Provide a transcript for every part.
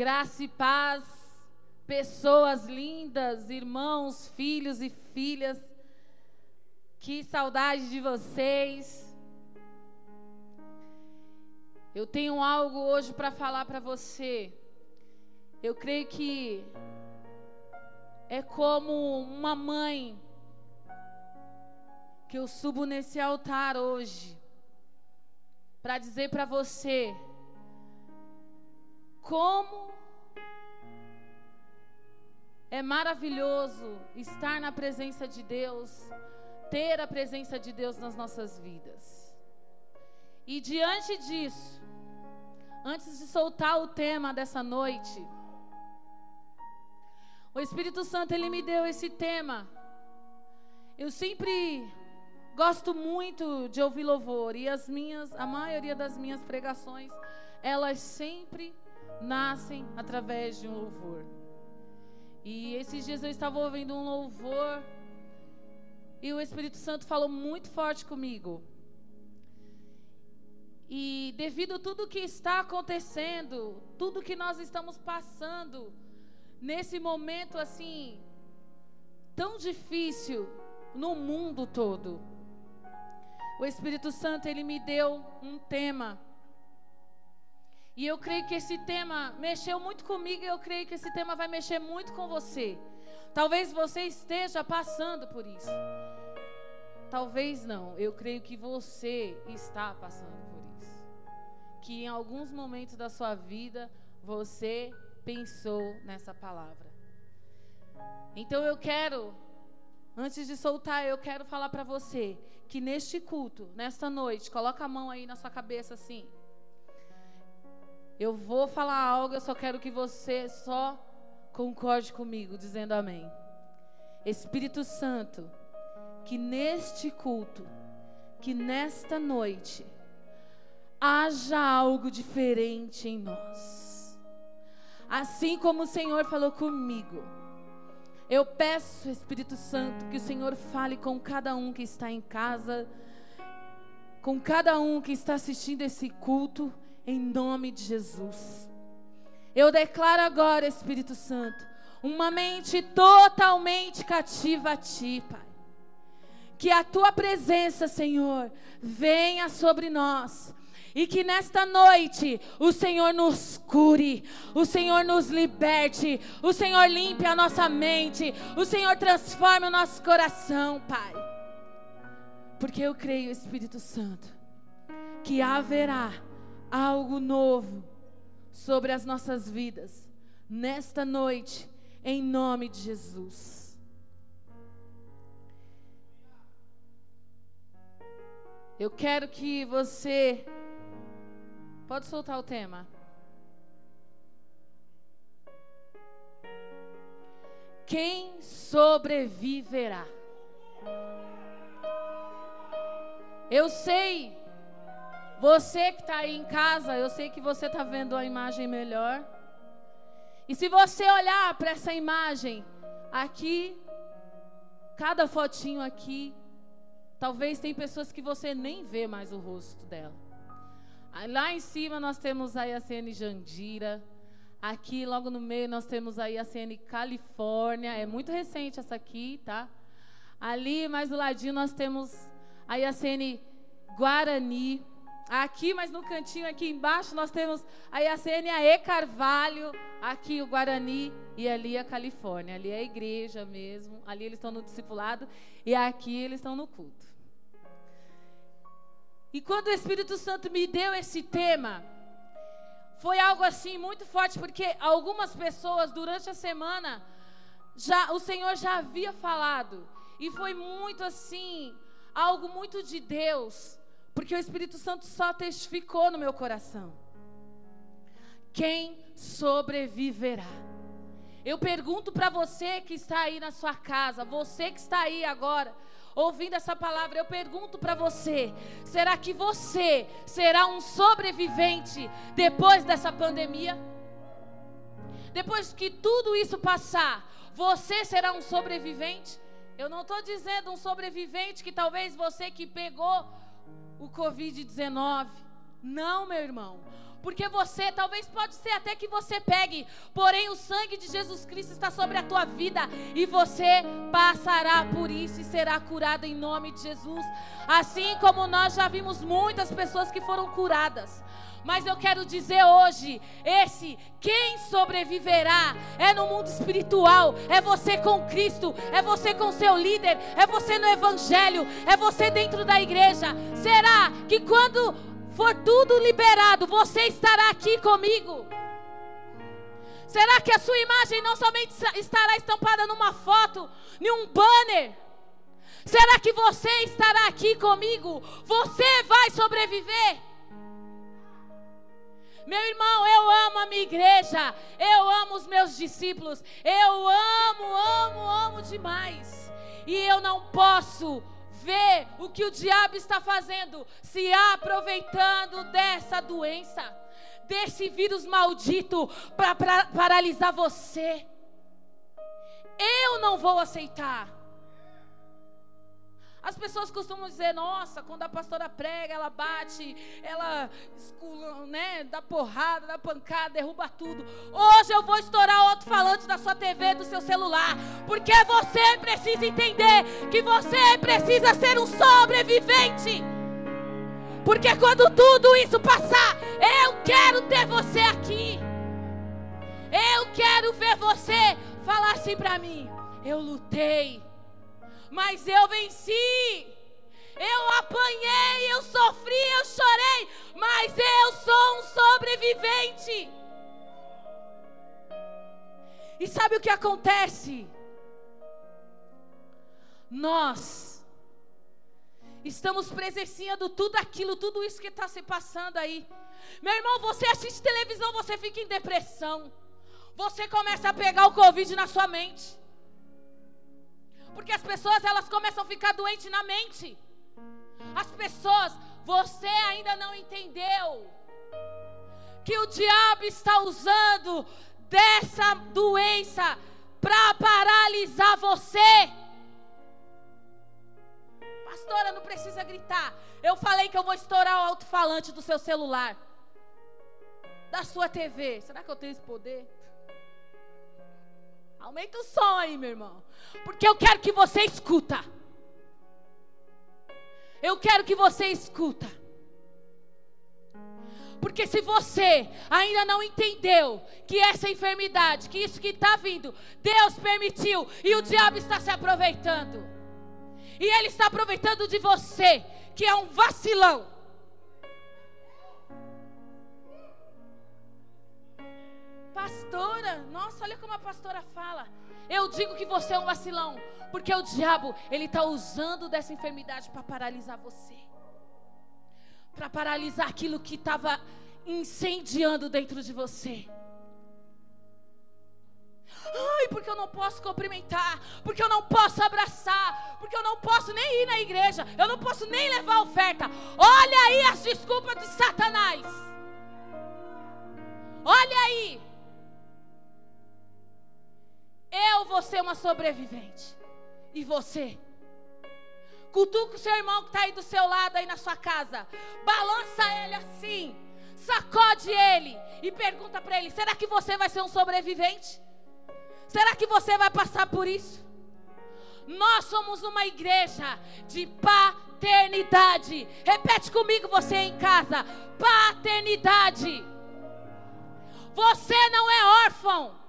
Graça e paz, pessoas lindas, irmãos, filhos e filhas. Que saudade de vocês. Eu tenho algo hoje para falar para você. Eu creio que é como uma mãe que eu subo nesse altar hoje para dizer para você como é maravilhoso estar na presença de Deus, ter a presença de Deus nas nossas vidas. E diante disso, antes de soltar o tema dessa noite, o Espírito Santo ele me deu esse tema. Eu sempre gosto muito de ouvir louvor e as minhas, a maioria das minhas pregações, elas sempre nascem através de um louvor. E esses dias eu estava ouvindo um louvor e o Espírito Santo falou muito forte comigo. E devido a tudo que está acontecendo, tudo que nós estamos passando, nesse momento assim, tão difícil no mundo todo, o Espírito Santo, ele me deu um tema e eu creio que esse tema mexeu muito comigo e eu creio que esse tema vai mexer muito com você. Talvez você esteja passando por isso. Talvez não. Eu creio que você está passando por isso. Que em alguns momentos da sua vida você pensou nessa palavra. Então eu quero, antes de soltar, eu quero falar para você que neste culto, nesta noite, coloca a mão aí na sua cabeça assim. Eu vou falar algo, eu só quero que você só concorde comigo, dizendo amém. Espírito Santo, que neste culto, que nesta noite, haja algo diferente em nós. Assim como o Senhor falou comigo. Eu peço, Espírito Santo, que o Senhor fale com cada um que está em casa, com cada um que está assistindo esse culto em nome de Jesus. Eu declaro agora, Espírito Santo, uma mente totalmente cativa a Ti, Pai. Que a Tua presença, Senhor, venha sobre nós. E que nesta noite o Senhor nos cure, o Senhor nos liberte, o Senhor limpe a nossa mente, o Senhor transforme o nosso coração, Pai. Porque eu creio, Espírito Santo, que haverá algo novo sobre as nossas vidas nesta noite, em nome de Jesus. Eu quero que você. Pode soltar o tema. Quem sobreviverá? Eu sei você que está aí em casa, eu sei que você está vendo a imagem melhor. E se você olhar para essa imagem, aqui, cada fotinho aqui, talvez tem pessoas que você nem vê mais o rosto dela. Lá em cima nós temos a CN Jandira. Aqui, logo no meio, nós temos a CN Califórnia. É muito recente essa aqui, tá? Ali, mais do ladinho, nós temos a CN Guarani. Aqui, mas no cantinho aqui embaixo, nós temos a Iacênia E Carvalho, aqui o Guarani e ali a Califórnia. Ali é a igreja mesmo, ali eles estão no discipulado e aqui eles estão no culto. E quando o Espírito Santo me deu esse tema, foi algo assim muito forte, porque algumas pessoas durante a semana, já o Senhor já havia falado, e foi muito assim, algo muito de Deus porque o Espírito Santo só testificou no meu coração. Quem sobreviverá? Eu pergunto para você que está aí na sua casa, você que está aí agora, ouvindo essa palavra, eu pergunto para você: será que você será um sobrevivente depois dessa pandemia? Depois que tudo isso passar, você será um sobrevivente? Eu não estou dizendo um sobrevivente que talvez você que pegou o Covid-19. Não, meu irmão. Porque você, talvez pode ser até que você pegue, porém o sangue de Jesus Cristo está sobre a tua vida e você passará por isso e será curado em nome de Jesus. Assim como nós já vimos muitas pessoas que foram curadas. Mas eu quero dizer hoje, esse quem sobreviverá é no mundo espiritual, é você com Cristo, é você com seu líder, é você no evangelho, é você dentro da igreja. Será que quando for tudo liberado, você estará aqui comigo? Será que a sua imagem não somente estará estampada numa foto, em um banner? Será que você estará aqui comigo? Você vai sobreviver? Meu irmão, eu amo a minha igreja, eu amo os meus discípulos, eu amo, amo, amo demais. E eu não posso ver o que o diabo está fazendo, se aproveitando dessa doença, desse vírus maldito para paralisar você. Eu não vou aceitar. As pessoas costumam dizer, nossa, quando a pastora prega, ela bate, ela né, dá porrada, dá pancada, derruba tudo. Hoje eu vou estourar o alto-falante da sua TV, do seu celular, porque você precisa entender que você precisa ser um sobrevivente. Porque quando tudo isso passar, eu quero ter você aqui. Eu quero ver você falar assim para mim: eu lutei mas eu venci. Eu apanhei, eu sofri, eu chorei, mas eu sou um sobrevivente. E sabe o que acontece? Nós estamos presenciando tudo aquilo, tudo isso que está se passando aí. Meu irmão, você assiste televisão, você fica em depressão. Você começa a pegar o Covid na sua mente. Porque as pessoas elas começam a ficar doentes na mente. As pessoas, você ainda não entendeu que o diabo está usando dessa doença para paralisar você. Pastora, não precisa gritar. Eu falei que eu vou estourar o alto-falante do seu celular, da sua TV. Será que eu tenho esse poder? Aumenta o som aí, meu irmão. Porque eu quero que você escuta. Eu quero que você escuta. Porque se você ainda não entendeu que essa enfermidade, que isso que está vindo, Deus permitiu e o diabo está se aproveitando. E ele está aproveitando de você, que é um vacilão. Pastora, nossa, olha como a pastora fala. Eu digo que você é um vacilão, porque o diabo, ele está usando dessa enfermidade para paralisar você. Para paralisar aquilo que estava incendiando dentro de você. Ai, porque eu não posso cumprimentar, porque eu não posso abraçar, porque eu não posso nem ir na igreja, eu não posso nem levar oferta. Olha aí as desculpas de Satanás. Olha aí. Eu vou ser uma sobrevivente. E você? Cutuca o seu irmão que está aí do seu lado, aí na sua casa. Balança ele assim. Sacode ele. E pergunta para ele: será que você vai ser um sobrevivente? Será que você vai passar por isso? Nós somos uma igreja de paternidade. Repete comigo, você em casa: paternidade. Você não é órfão.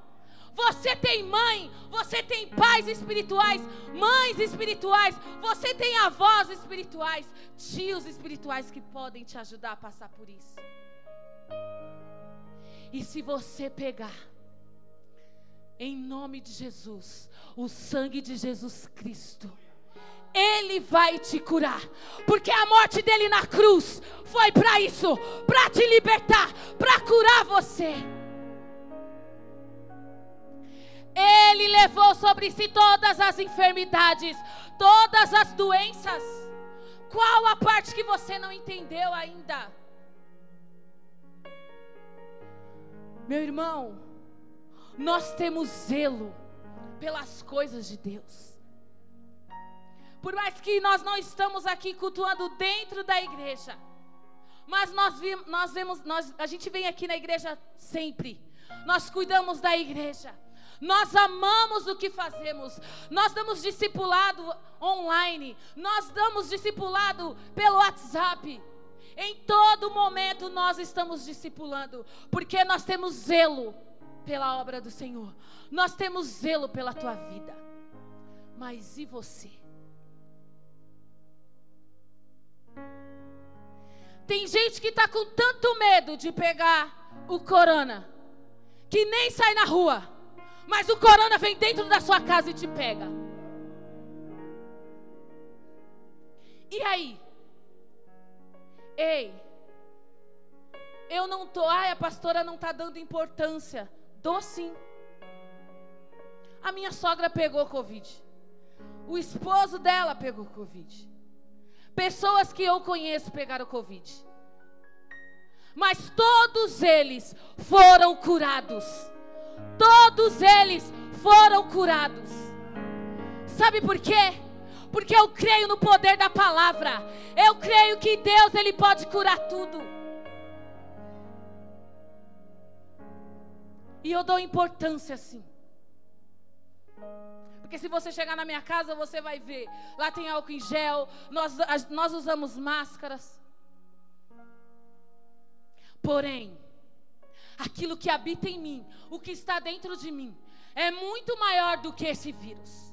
Você tem mãe, você tem pais espirituais, mães espirituais, você tem avós espirituais, tios espirituais que podem te ajudar a passar por isso. E se você pegar, em nome de Jesus, o sangue de Jesus Cristo, ele vai te curar, porque a morte dele na cruz foi para isso, para te libertar, para curar você. Ele levou sobre si todas as enfermidades, todas as doenças. Qual a parte que você não entendeu ainda? Meu irmão, nós temos zelo pelas coisas de Deus. Por mais que nós não estamos aqui cultuando dentro da igreja, Mas nós, nós vemos, nós, a gente vem aqui na igreja sempre. Nós cuidamos da igreja. Nós amamos o que fazemos. Nós damos discipulado online. Nós damos discipulado pelo WhatsApp. Em todo momento nós estamos discipulando, porque nós temos zelo pela obra do Senhor. Nós temos zelo pela tua vida. Mas e você? Tem gente que está com tanto medo de pegar o corona, que nem sai na rua, mas o corona vem dentro da sua casa e te pega. E aí? Ei, eu não tô, ai, a pastora não está dando importância. Dou sim. A minha sogra pegou Covid. O esposo dela pegou Covid. Pessoas que eu conheço pegaram Covid. Mas todos eles foram curados. Todos eles foram curados. Sabe por quê? Porque eu creio no poder da palavra. Eu creio que Deus ele pode curar tudo. E eu dou importância assim. Porque se você chegar na minha casa, você vai ver. Lá tem álcool em gel, nós, nós usamos máscaras. Porém, aquilo que habita em mim, o que está dentro de mim, é muito maior do que esse vírus.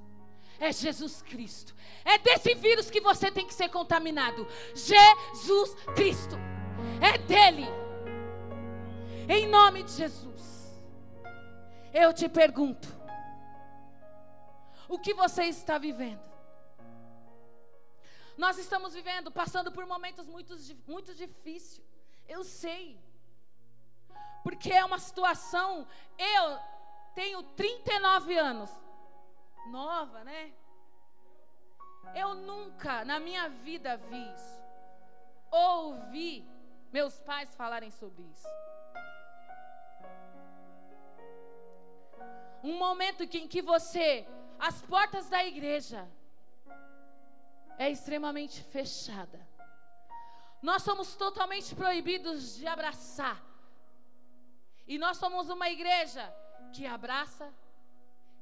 É Jesus Cristo. É desse vírus que você tem que ser contaminado. Jesus Cristo. É dele. Em nome de Jesus. Eu te pergunto: o que você está vivendo. Nós estamos vivendo, passando por momentos muito, muito difíceis. Eu sei. Porque é uma situação. Eu tenho 39 anos. Nova, né? Eu nunca na minha vida vi isso. Ouvi meus pais falarem sobre isso. Um momento em que você as portas da igreja é extremamente fechada. Nós somos totalmente proibidos de abraçar. E nós somos uma igreja que abraça,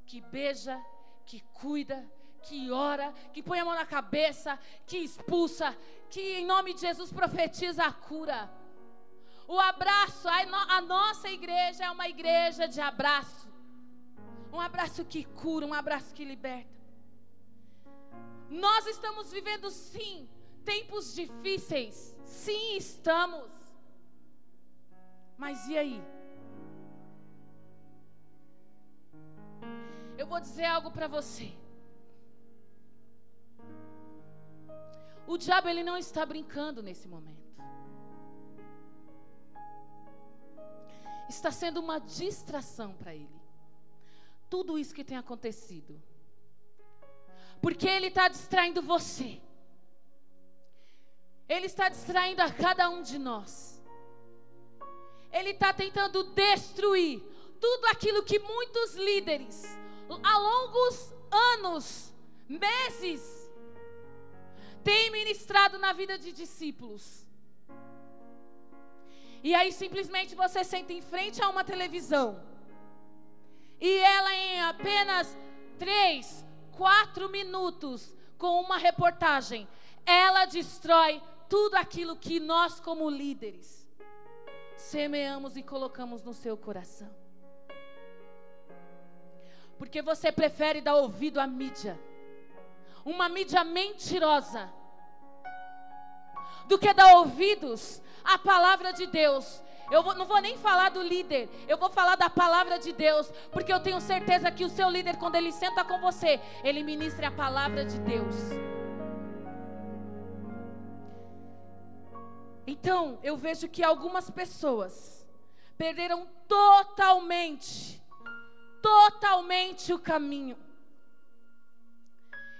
que beija, que cuida, que ora, que põe a mão na cabeça, que expulsa, que em nome de Jesus profetiza a cura. O abraço, a, nossa igreja é uma igreja de abraço. Um abraço que cura, um abraço que liberta. Nós estamos vivendo, sim, tempos difíceis. Sim, estamos. Mas e aí? Eu vou dizer algo para você. O diabo ele não está brincando nesse momento. Está sendo uma distração para ele tudo isso que tem acontecido. Porque Ele está distraindo você. Ele está distraindo a cada um de nós. Ele está tentando destruir tudo aquilo que muitos líderes, há longos anos, meses, têm ministrado na vida de discípulos. E aí simplesmente você senta em frente a uma televisão e ela, em apenas três, quatro minutos, com uma reportagem, ela destrói tudo aquilo que nós, como líderes, semeamos e colocamos no seu coração. Porque você prefere dar ouvido à mídia, uma mídia mentirosa, do que dar ouvidos à palavra de Deus, eu vou, não vou nem falar do líder, eu vou falar da palavra de Deus, porque eu tenho certeza que o seu líder, quando ele senta com você, ele ministra a palavra de Deus. Então, eu vejo que algumas pessoas perderam totalmente, totalmente o caminho,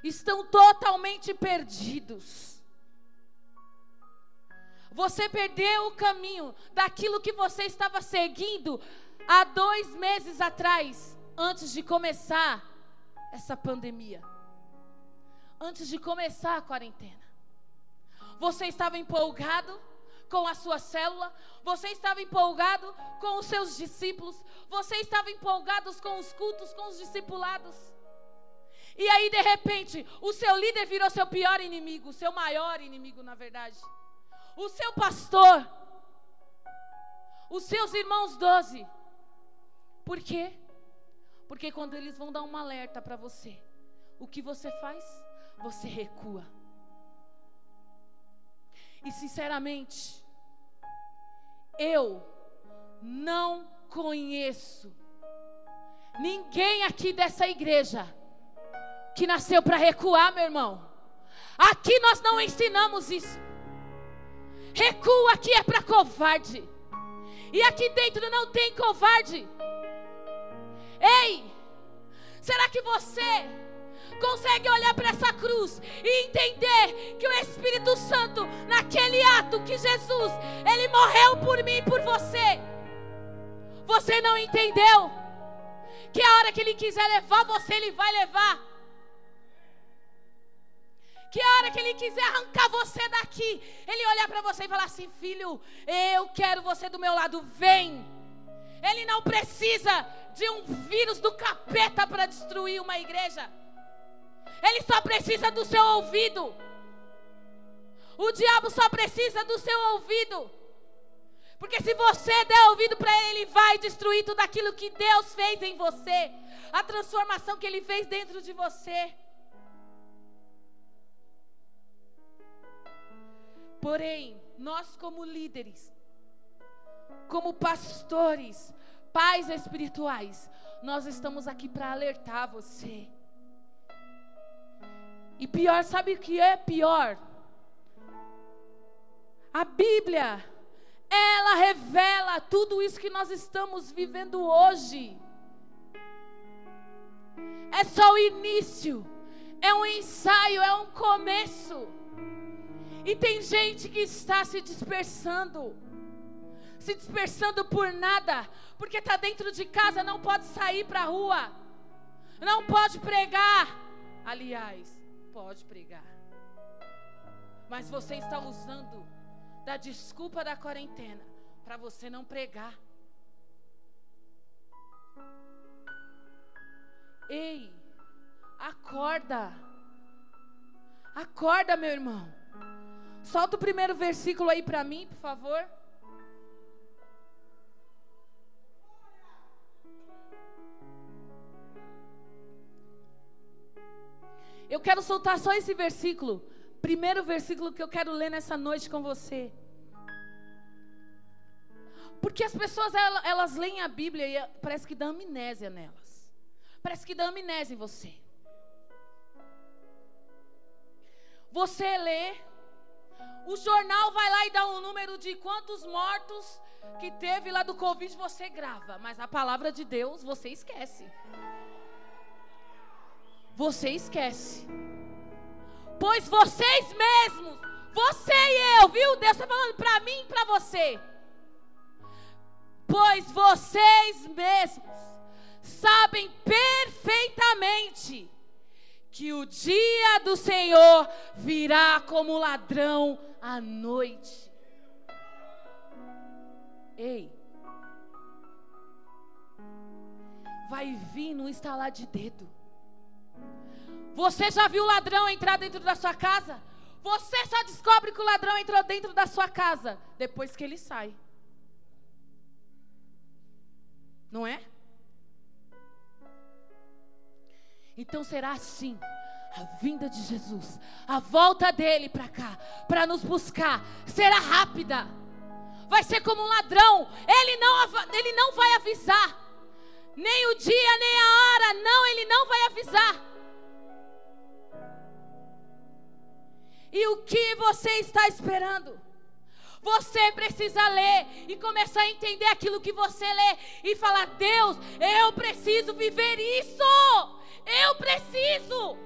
estão totalmente perdidos. Você perdeu o caminho daquilo que você estava seguindo há dois meses atrás, antes de começar essa pandemia, antes de começar a quarentena. Você estava empolgado com a sua célula, você estava empolgado com os seus discípulos, você estava empolgado com os cultos, com os discipulados. E aí, de repente, o seu líder virou seu pior inimigo, seu maior inimigo, na verdade. O seu pastor, os seus irmãos doze. Por quê? Porque quando eles vão dar um alerta para você, o que você faz? Você recua. E sinceramente, eu não conheço ninguém aqui dessa igreja que nasceu para recuar, meu irmão. Aqui nós não ensinamos isso. Recua aqui é para covarde. E aqui dentro não tem covarde. Ei, será que você consegue olhar para essa cruz e entender que o Espírito Santo, naquele ato que Jesus, ele morreu por mim e por você. Você não entendeu que a hora que ele quiser levar você, ele vai levar. Que a hora que ele quiser arrancar você daqui, ele olhar para você e falar assim: "Filho, eu quero você do meu lado, vem". Ele não precisa de um vírus do capeta para destruir uma igreja. Ele só precisa do seu ouvido. O diabo só precisa do seu ouvido. Porque se você der ouvido para ele, ele vai destruir tudo aquilo que Deus fez em você. A transformação que ele fez dentro de você. Porém, nós como líderes, como pastores, pais espirituais, nós estamos aqui para alertar você. E pior, sabe o que é pior? A Bíblia, ela revela tudo isso que nós estamos vivendo hoje. É só o início, é um ensaio, é um começo. E tem gente que está se dispersando, se dispersando por nada, porque está dentro de casa, não pode sair para a rua, não pode pregar. Aliás, pode pregar. Mas você está usando da desculpa da quarentena para você não pregar. Ei, acorda. Acorda, meu irmão. Solta o primeiro versículo aí para mim, por favor. Eu quero soltar só esse versículo. Primeiro versículo que eu quero ler nessa noite com você. Porque as pessoas, elas, elas leem a Bíblia e parece que dá amnésia nelas. Parece que dá amnésia em você. Você lê, o jornal vai lá e dá um número de quantos mortos que teve lá do Covid, você grava. Mas a palavra de Deus você esquece você esquece. Pois vocês mesmos, você e eu, viu? Deus está falando para mim e para você. Pois vocês mesmos sabem perfeitamente que o dia do Senhor virá como ladrão à noite. Ei, vai vir no instalar de dedo. Você já viu o ladrão entrar dentro da sua casa? Você só descobre que o ladrão entrou dentro da sua casa depois que ele sai. Não é? Então será assim a vinda de Jesus, a volta dele para cá, para nos buscar, será rápida. Vai ser como um ladrão. Ele não, ele não vai avisar. Nem o dia, nem a hora. Não, ele não vai avisar. E o que você está esperando? Você precisa ler e começar a entender aquilo que você lê e falar: Deus, eu preciso viver isso. Eu preciso.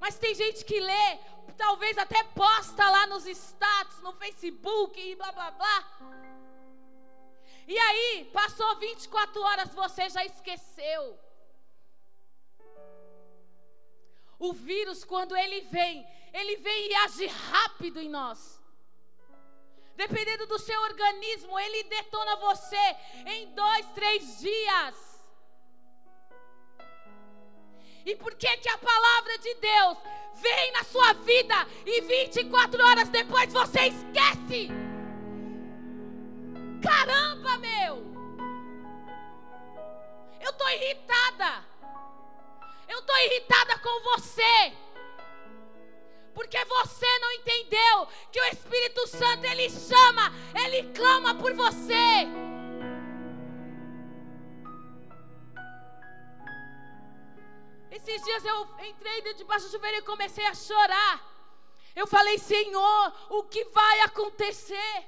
Mas tem gente que lê, talvez até posta lá nos status, no Facebook e blá blá blá. E aí, passou 24 horas, você já esqueceu. O vírus, quando ele vem, ele vem e age rápido em nós. Dependendo do seu organismo, ele detona você em dois, três dias. E por que que a palavra de Deus vem na sua vida e 24 horas depois você esquece? Caramba, meu! Eu estou irritada. Eu estou irritada com você. Porque você não entendeu que o Espírito Santo ele chama, ele clama por você. Esses dias eu entrei debaixo do chuveiro e comecei a chorar. Eu falei, Senhor, o que vai acontecer?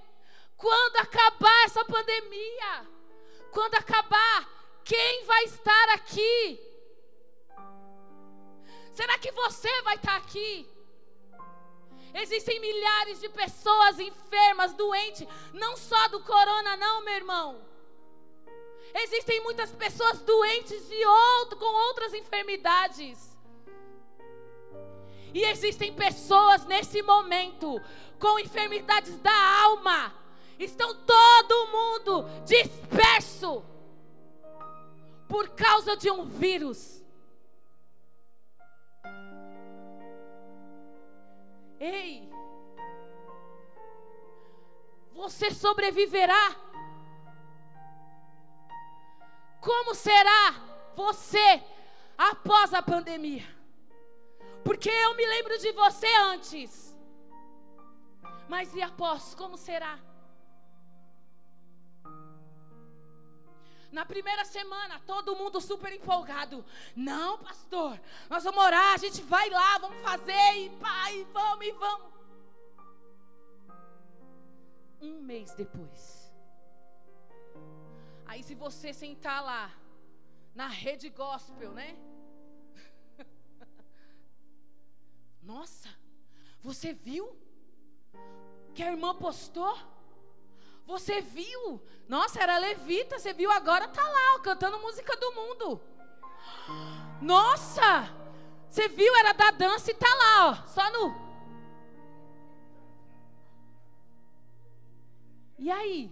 Quando acabar essa pandemia? Quando acabar, quem vai estar aqui? Será que você vai estar aqui? Existem milhares de pessoas enfermas, doentes, não só do corona, não, meu irmão. Existem muitas pessoas doentes de outro, com outras enfermidades. E existem pessoas nesse momento com enfermidades da alma. Estão todo mundo disperso por causa de um vírus. Ei, você sobreviverá? Como será você após a pandemia? Porque eu me lembro de você antes. Mas e após? Como será? Na primeira semana, todo mundo super empolgado. Não, pastor, nós vamos orar, a gente vai lá, vamos fazer, e pai, vamos e vamos. Um mês depois. Aí se você sentar lá, na rede gospel, né? Nossa, você viu? Que a irmã postou? Você viu? Nossa, era levita, você viu agora tá lá, ó, cantando música do mundo. Nossa! Você viu, era da dança e tá lá, ó, só no. E aí?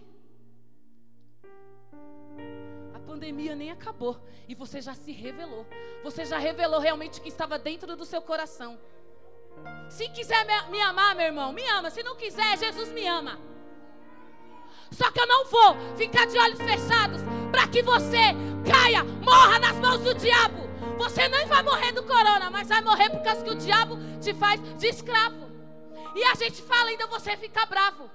A pandemia nem acabou e você já se revelou. Você já revelou realmente o que estava dentro do seu coração. Se quiser me, me amar, meu irmão, me ama. Se não quiser, Jesus me ama. Só que eu não vou ficar de olhos fechados para que você caia, morra nas mãos do diabo. Você nem vai morrer do corona, mas vai morrer por causa que o diabo te faz de escravo. E a gente fala ainda você fica bravo.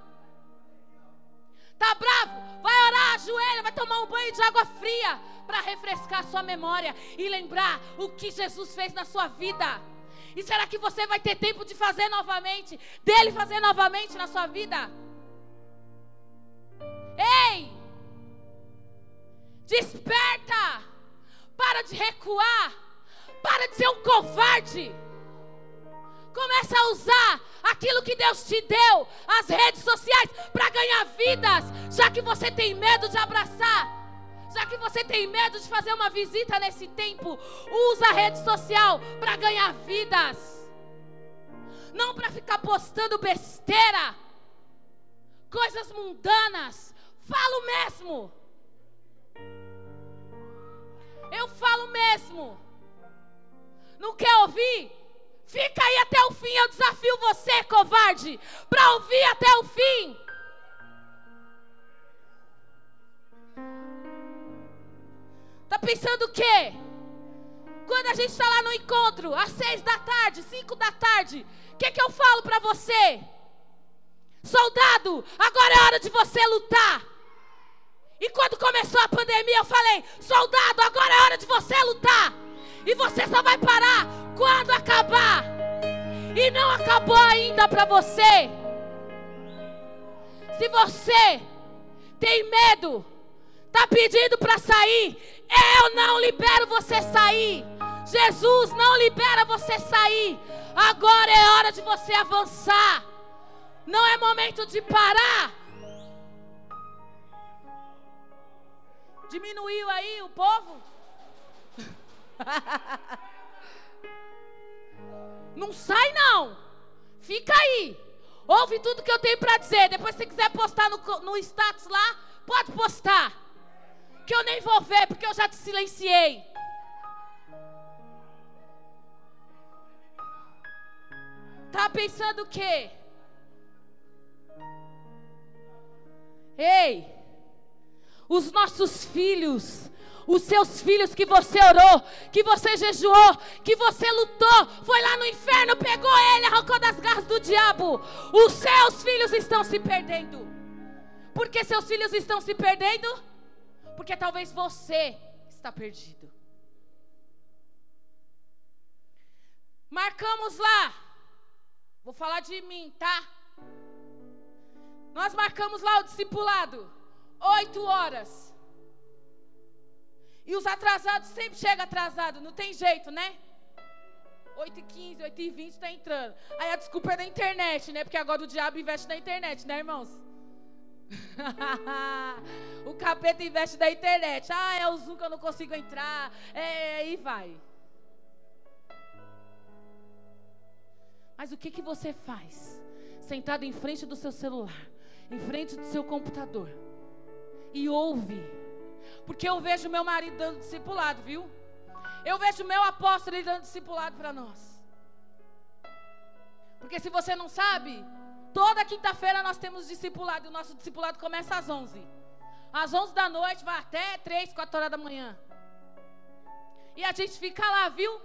Tá bravo? Vai orar, ajoelha, vai tomar um banho de água fria para refrescar a sua memória e lembrar o que Jesus fez na sua vida. E será que você vai ter tempo de fazer novamente, dele fazer novamente na sua vida? Ei! Desperta! Para de recuar! Para de ser um covarde! Começa a usar aquilo que Deus te deu, as redes sociais, para ganhar vidas, já que você tem medo de abraçar. Já que você tem medo de fazer uma visita nesse tempo, usa a rede social para ganhar vidas. Não para ficar postando besteira, coisas mundanas, Falo mesmo. Eu falo mesmo. Não quer ouvir? Fica aí até o fim. Eu desafio você, covarde, para ouvir até o fim. Tá pensando o quê? Quando a gente está lá no encontro, às seis da tarde, cinco da tarde, o que, que eu falo para você? Soldado, agora é hora de você lutar. E quando começou a pandemia, eu falei: soldado, agora é hora de você lutar. E você só vai parar quando acabar. E não acabou ainda para você. Se você tem medo, está pedindo para sair, eu não libero você sair. Jesus não libera você sair. Agora é hora de você avançar. Não é momento de parar. Diminuiu aí o povo? Não sai não. Fica aí. Ouve tudo que eu tenho para dizer. Depois, se quiser postar no, no status lá, pode postar. Que eu nem vou ver, porque eu já te silenciei. Tá pensando o quê? Ei, os nossos filhos, os seus filhos que você orou, que você jejuou, que você lutou, foi lá no inferno, pegou ele, arrancou das garras do diabo. Os seus filhos estão se perdendo. Por que seus filhos estão se perdendo? Porque talvez você está perdido. Marcamos lá. Vou falar de mim, tá? Nós marcamos lá o discipulado. Oito horas. E os atrasados sempre chegam atrasados, não tem jeito, né? 8 e 15, 8 e 20 está entrando. Aí a desculpa é da internet, né? Porque agora o diabo investe na internet, né, irmãos? o capeta investe na internet. Ah, é o Zoom que eu não consigo entrar. É, aí vai. Mas o que, que você faz? Sentado em frente do seu celular, em frente do seu computador, e ouve porque eu vejo meu marido dando discipulado, viu? Eu vejo meu apóstolo dando discipulado para nós. Porque se você não sabe, toda quinta-feira nós temos discipulado. E o nosso discipulado começa às 11. Às 11 da noite vai até 3, 4 horas da manhã. E a gente fica lá, viu?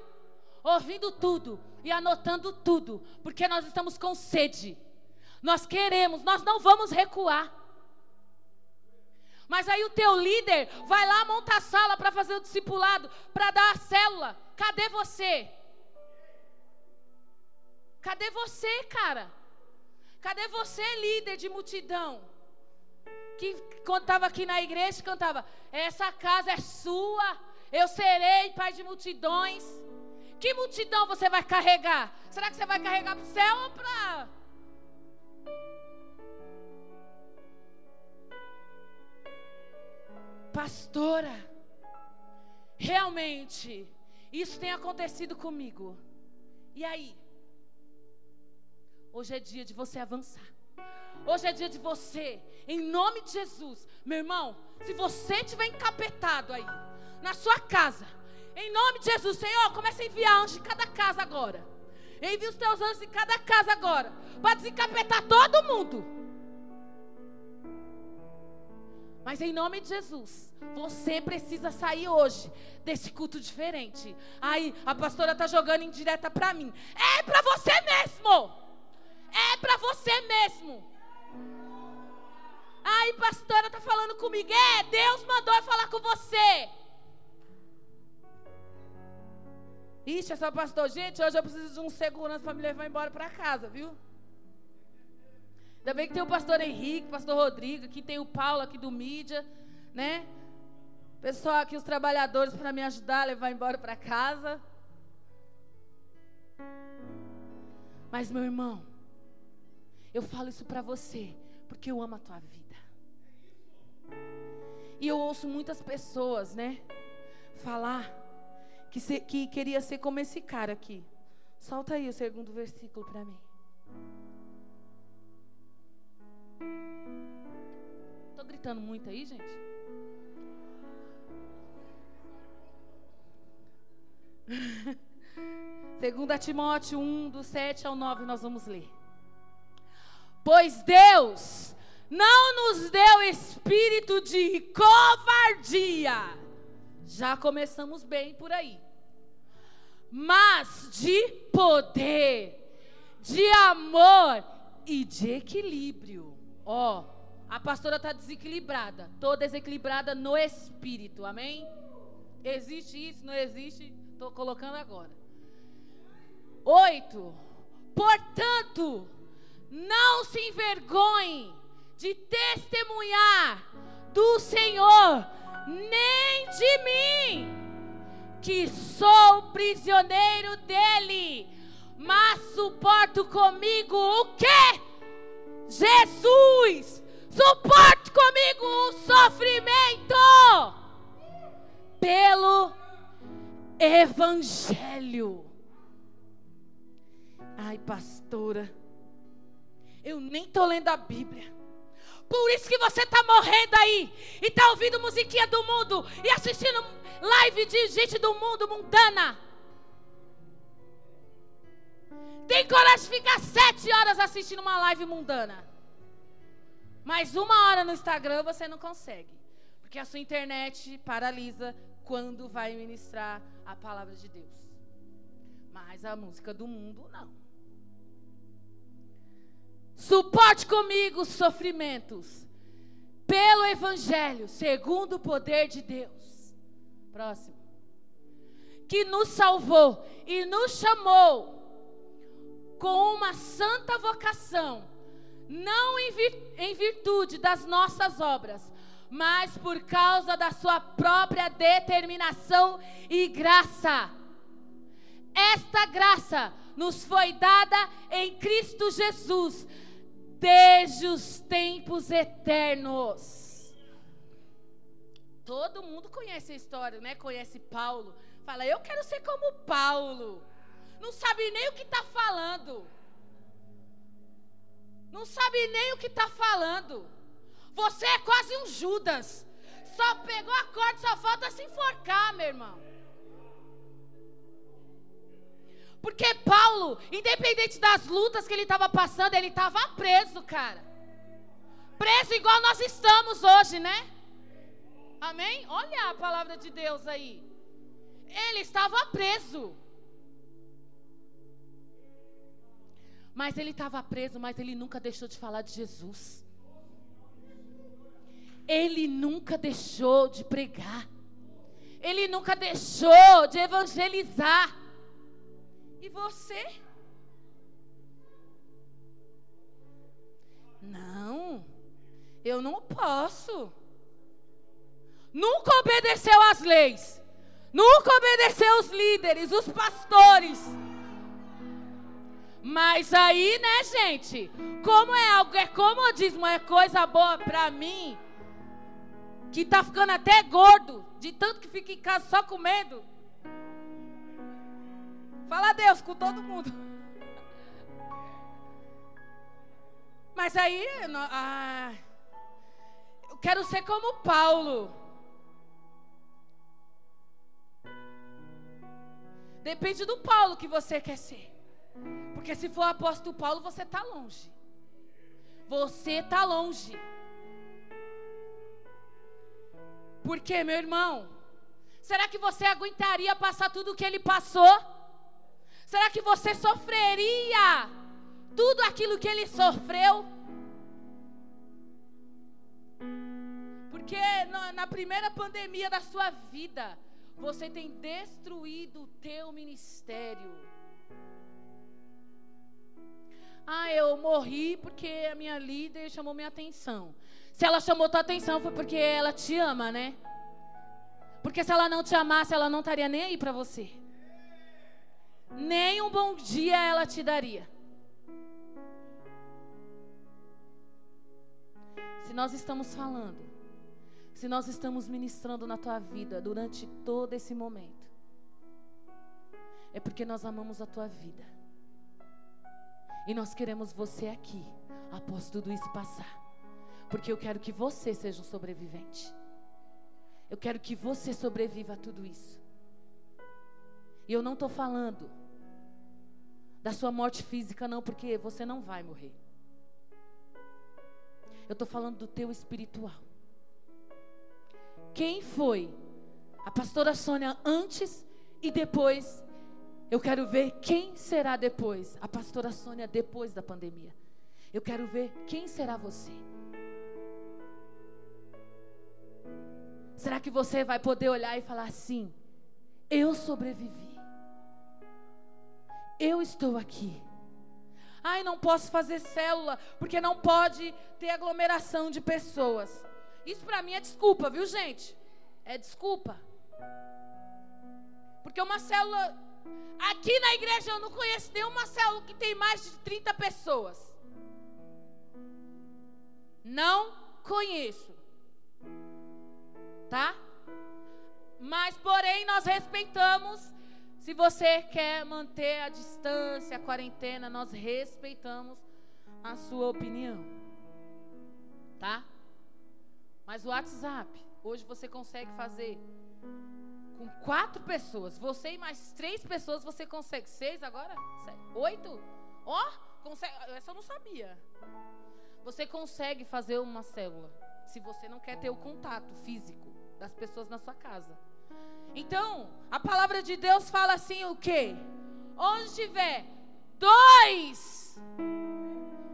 Ouvindo tudo e anotando tudo. Porque nós estamos com sede. Nós queremos, nós não vamos recuar. Mas aí o teu líder vai lá, monta a sala para fazer o discipulado, para dar a célula. Cadê você? Cadê você, cara? Cadê você, líder de multidão? Que quando estava aqui na igreja cantava: Essa casa é sua, eu serei pai de multidões. Que multidão você vai carregar? Será que você vai carregar para o céu ou para pastora, realmente, isso tem acontecido comigo. E aí? Hoje é dia de você avançar. Hoje é dia de você, em nome de Jesus, meu irmão, se você tiver encapetado aí, na sua casa, em nome de Jesus, Senhor, comece a enviar anjos em cada casa agora. Envie os teus anjos em cada casa agora, para desencapetar todo mundo. Mas em nome de Jesus, você precisa sair hoje desse culto diferente. Aí a pastora tá jogando em direta para mim. É para você mesmo. É para você mesmo. Aí pastora tá falando comigo. É, Deus mandou eu falar com você. Ixi, essa pastor, gente, hoje eu preciso de um segurança para me levar embora para casa, viu? Ainda bem que tem o pastor Henrique, pastor Rodrigo, aqui tem o Paulo aqui do mídia, né? Pessoal aqui, os trabalhadores para me ajudar a levar embora para casa. Mas meu irmão, eu falo isso para você porque eu amo a tua vida. E eu ouço muitas pessoas, né, falar que, se, que queria ser como esse cara aqui. Solta aí o segundo versículo para mim. Estou gritando muito aí, gente? Segunda Timóteo 1, do 7 ao 9, nós vamos ler. Pois Deus não nos deu espírito de covardia. Já começamos bem por aí. Mas de poder, de amor e de equilíbrio. Ó, a pastora está desequilibrada. Estou desequilibrada no espírito. Amém? Existe isso? Não existe? Estou colocando agora. Oito. Portanto, não se envergonhe de testemunhar do Senhor, nem de mim, que sou prisioneiro dele, mas suporto comigo o quê? Jesus, suporte comigo o sofrimento pelo Evangelho. Ai, pastora, nem estou lendo a Bíblia. Por isso que você está morrendo aí e está ouvindo musiquinha do mundo e assistindo live de gente do mundo mundana. Tem coragem de ficar sete horas assistindo uma live mundana. Mas uma hora no Instagram você não consegue. Porque a sua internet paralisa quando vai ministrar a palavra de Deus. Mas a música do mundo, não. Suporte comigo os sofrimentos pelo Evangelho, segundo o poder de Deus. Próximo. Que nos salvou e nos chamou com uma santa vocação, não em, vir, em virtude das nossas obras, mas por causa da sua própria determinação e graça. Esta graça nos foi dada em Cristo Jesus desde os tempos eternos. Todo mundo conhece a história, né? Conhece Paulo. Fala, eu quero ser como Paulo. Não sabe nem o que está falando. Não sabe nem o que está falando. Você é quase um Judas. Só pegou a corda, só falta se enforcar, meu irmão. Porque Paulo, independente das lutas que ele estava passando, ele estava preso, cara. Preso igual nós estamos hoje, né? Amém? Olha a palavra de Deus aí. Ele estava preso. Mas ele estava preso, mas ele nunca deixou de falar de Jesus. Ele nunca deixou de pregar. Ele nunca deixou de evangelizar. E você? Não, eu não posso. Nunca obedeceu às leis. Nunca obedeceu os líderes, os pastores. Mas aí, né, gente? Como é algo, é comodismo, é coisa boa para mim, que tá ficando até gordo, de tanto que fica em casa só comendo. Fala a Deus com todo mundo. Mas aí, ah, eu quero ser como Paulo. Depende do Paulo que você quer ser. Porque se for apóstolo Paulo, você está longe. Você está longe. Porque, meu irmão, será que você aguentaria passar tudo o que ele passou? Será que você sofreria tudo aquilo que ele sofreu? Porque na primeira pandemia da sua vida, você tem destruído o teu ministério. Ah, eu morri porque a minha líder chamou minha atenção. Se ela chamou tua atenção foi porque ela te ama, né? Porque se ela não te amasse, ela não estaria nem aí para você nem um bom dia ela te daria. Se nós estamos falando, se nós estamos ministrando na tua vida durante todo esse momento, é porque nós amamos a tua vida. E nós queremos você aqui, após tudo isso passar. Porque eu quero que você seja um sobrevivente. Eu quero que você sobreviva a tudo isso. E eu não estou falando da sua morte física, não, porque você não vai morrer. Eu estou falando do teu espiritual. Quem foi a pastora Sônia antes e depois? Eu quero ver quem será depois, a pastora Sônia depois da pandemia. Eu quero ver quem será você. Será que você vai poder olhar e falar assim: eu sobrevivi? Eu estou aqui. Ai, não posso fazer célula porque não pode ter aglomeração de pessoas. Isso para mim é desculpa, viu, gente? É desculpa. Porque uma célula. Aqui na igreja eu não conheço nenhuma célula que tem mais de 30 pessoas. Não conheço. Tá? Mas, porém, nós respeitamos se você quer manter a distância, a quarentena, nós respeitamos a sua opinião. Tá? Mas o WhatsApp, hoje você consegue fazer com quatro pessoas. Você e mais três pessoas você consegue. Seis agora? Oito? Ó, oh, consegue. Essa eu não sabia. Você consegue fazer uma célula se você não quer ter o contato físico das pessoas na sua casa. Então, a palavra de Deus fala assim o quê? Onde tiver dois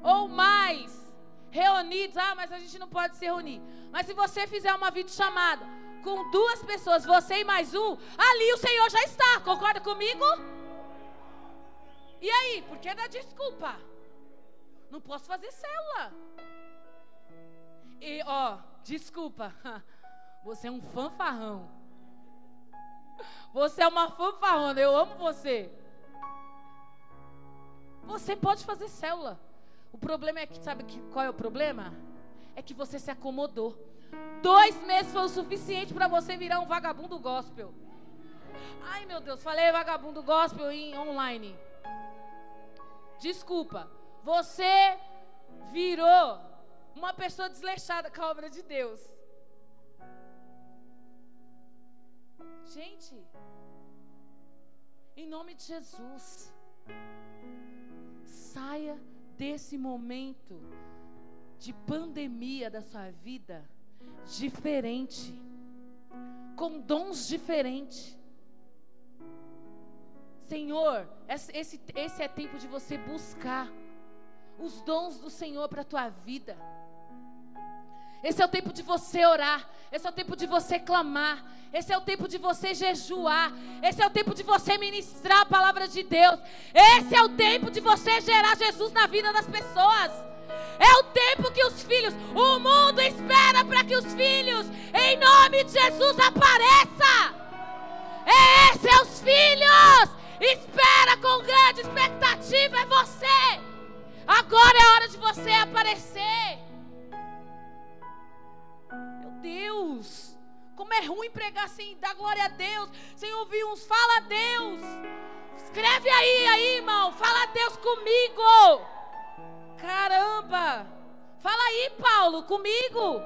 ou mais reunidos, ah, mas a gente não pode se reunir. Mas se você fizer uma videochamada com duas pessoas, você e mais um, ali o Senhor já está. Concorda comigo? E aí, por que dá desculpa? Não posso fazer célula. E, ó, desculpa. Você é um fanfarrão. Você é uma fanfarrona. Eu amo você. Você pode fazer célula. O problema é que, sabe qual é o problema? É que você se acomodou. Dois meses foi o suficiente para você virar um vagabundo gospel. Ai, meu Deus, falei vagabundo gospel em online. Desculpa. Você virou uma pessoa desleixada com a obra de Deus. Gente, em nome de Jesus, saia desse momento de pandemia da sua vida diferente, com dons diferentes. Senhor, esse, esse é tempo de você buscar os dons do Senhor para a tua vida. Esse é o tempo de você orar. Esse é o tempo de você clamar. Esse é o tempo de você jejuar. Esse é o tempo de você ministrar a palavra de Deus. Esse é o tempo de você gerar Jesus na vida das pessoas. É o tempo que os filhos, o mundo espera para que os filhos, em nome de Jesus, apareça. É os filhos. Espera com grande expectativa é você. Agora é hora de você aparecer. Meu Deus, como é ruim pregar sem dar glória a Deus, sem ouvir uns fala a Deus. Escreve aí, aí, irmão, fala a Deus comigo. Caramba! Fala aí, Paulo, comigo.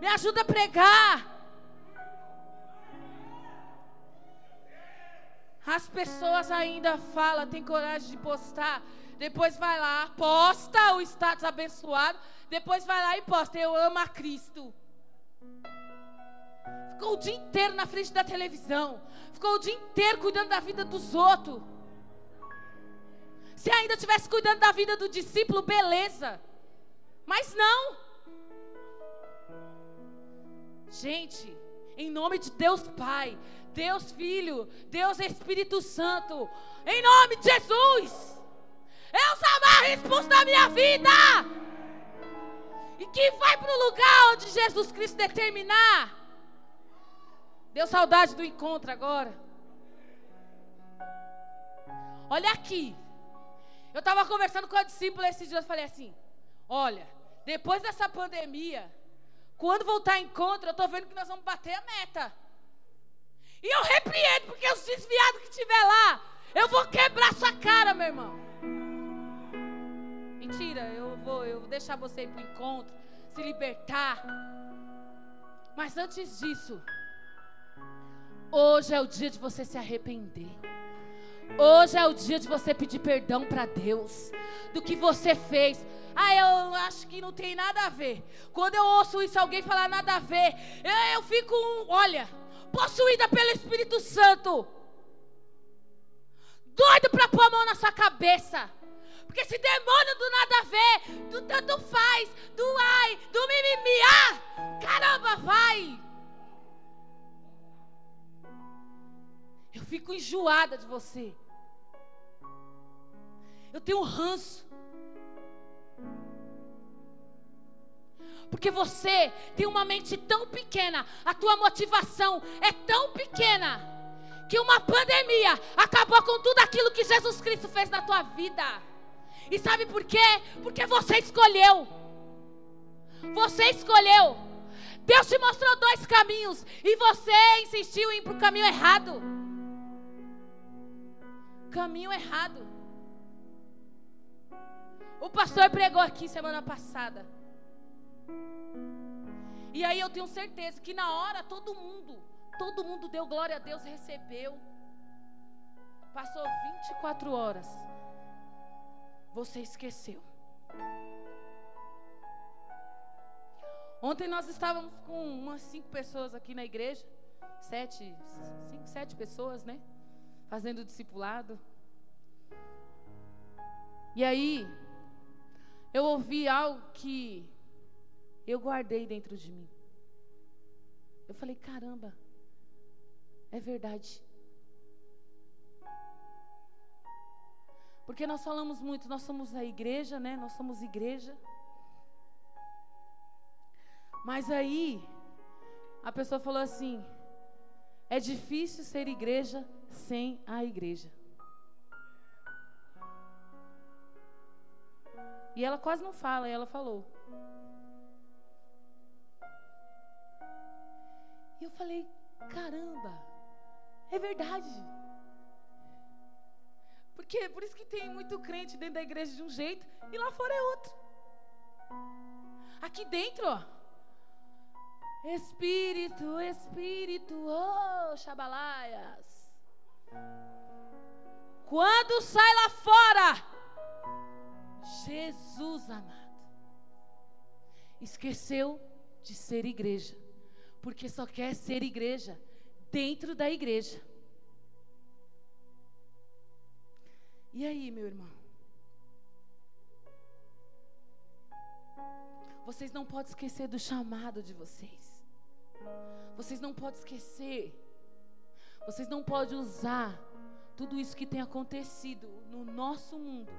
Me ajuda a pregar. As pessoas ainda falam, tem coragem de postar. Depois vai lá, posta o status abençoado. Depois vai lá e posta, eu amo a Cristo. Ficou o dia inteiro na frente da televisão. Ficou o dia inteiro cuidando da vida dos outros. Se ainda tivesse cuidando da vida do discípulo, beleza. Mas não. Gente, em nome de Deus Pai, Deus Filho, Deus Espírito Santo, em nome de Jesus, eu amarro expulso da minha vida. E que vai para o lugar onde Jesus Cristo determinar. Deu saudade do encontro agora. Olha aqui. Eu estava conversando com a discípula esses dias, eu falei assim: olha, depois dessa pandemia, quando voltar a encontro, eu estou vendo que nós vamos bater a meta. E eu repreendo, porque os desviados que tiver lá, eu vou quebrar sua cara, meu irmão. Mentira, eu vou, eu vou deixar você ir para o encontro, se libertar. Mas antes disso, hoje é o dia de você se arrepender. Hoje é o dia de você pedir perdão para Deus do que você fez. Ah, eu acho que não tem nada a ver. Quando eu ouço isso, alguém falar nada a ver, eu, eu fico, olha, possuída pelo Espírito Santo. Doido para pôr a mão na sua cabeça. Porque esse demônio do nada a ver, do tanto faz, do ai, do mimimi, ah, caramba, vai. Eu fico enjoada de você. Eu tenho ranço. Porque você tem uma mente tão pequena, a tua motivação é tão pequena, que uma pandemia acabou com tudo aquilo que Jesus Cristo fez na tua vida. E sabe por quê? Porque você escolheu. Você escolheu. Deus te mostrou dois caminhos e você insistiu em ir para o caminho errado. Caminho errado. O pastor pregou aqui semana passada. E aí eu tenho certeza que na hora todo mundo, todo mundo deu glória a Deus, recebeu. Passou 24 horas. Você esqueceu. Ontem nós estávamos com umas cinco pessoas aqui na igreja. Sete, cinco, sete pessoas, né? Fazendo discipulado. E aí, eu ouvi algo que eu guardei dentro de mim. Eu falei, caramba, é verdade. Porque nós falamos muito, nós somos a igreja, né? Nós somos igreja. Mas aí, a pessoa falou assim: é difícil ser igreja sem a igreja. E ela quase não fala, e ela falou. E eu falei: caramba, é verdade. Porque por isso que tem muito crente dentro da igreja de um jeito e lá fora é outro. Aqui dentro, ó. Espírito, Espírito, oh, Shabalaias. Quando sai lá fora, Jesus amado, esqueceu de ser igreja, porque só quer ser igreja dentro da igreja. E aí, meu irmão? Vocês não podem esquecer do chamado de vocês. Vocês não podem esquecer. Vocês não podem usar tudo isso que tem acontecido no nosso mundo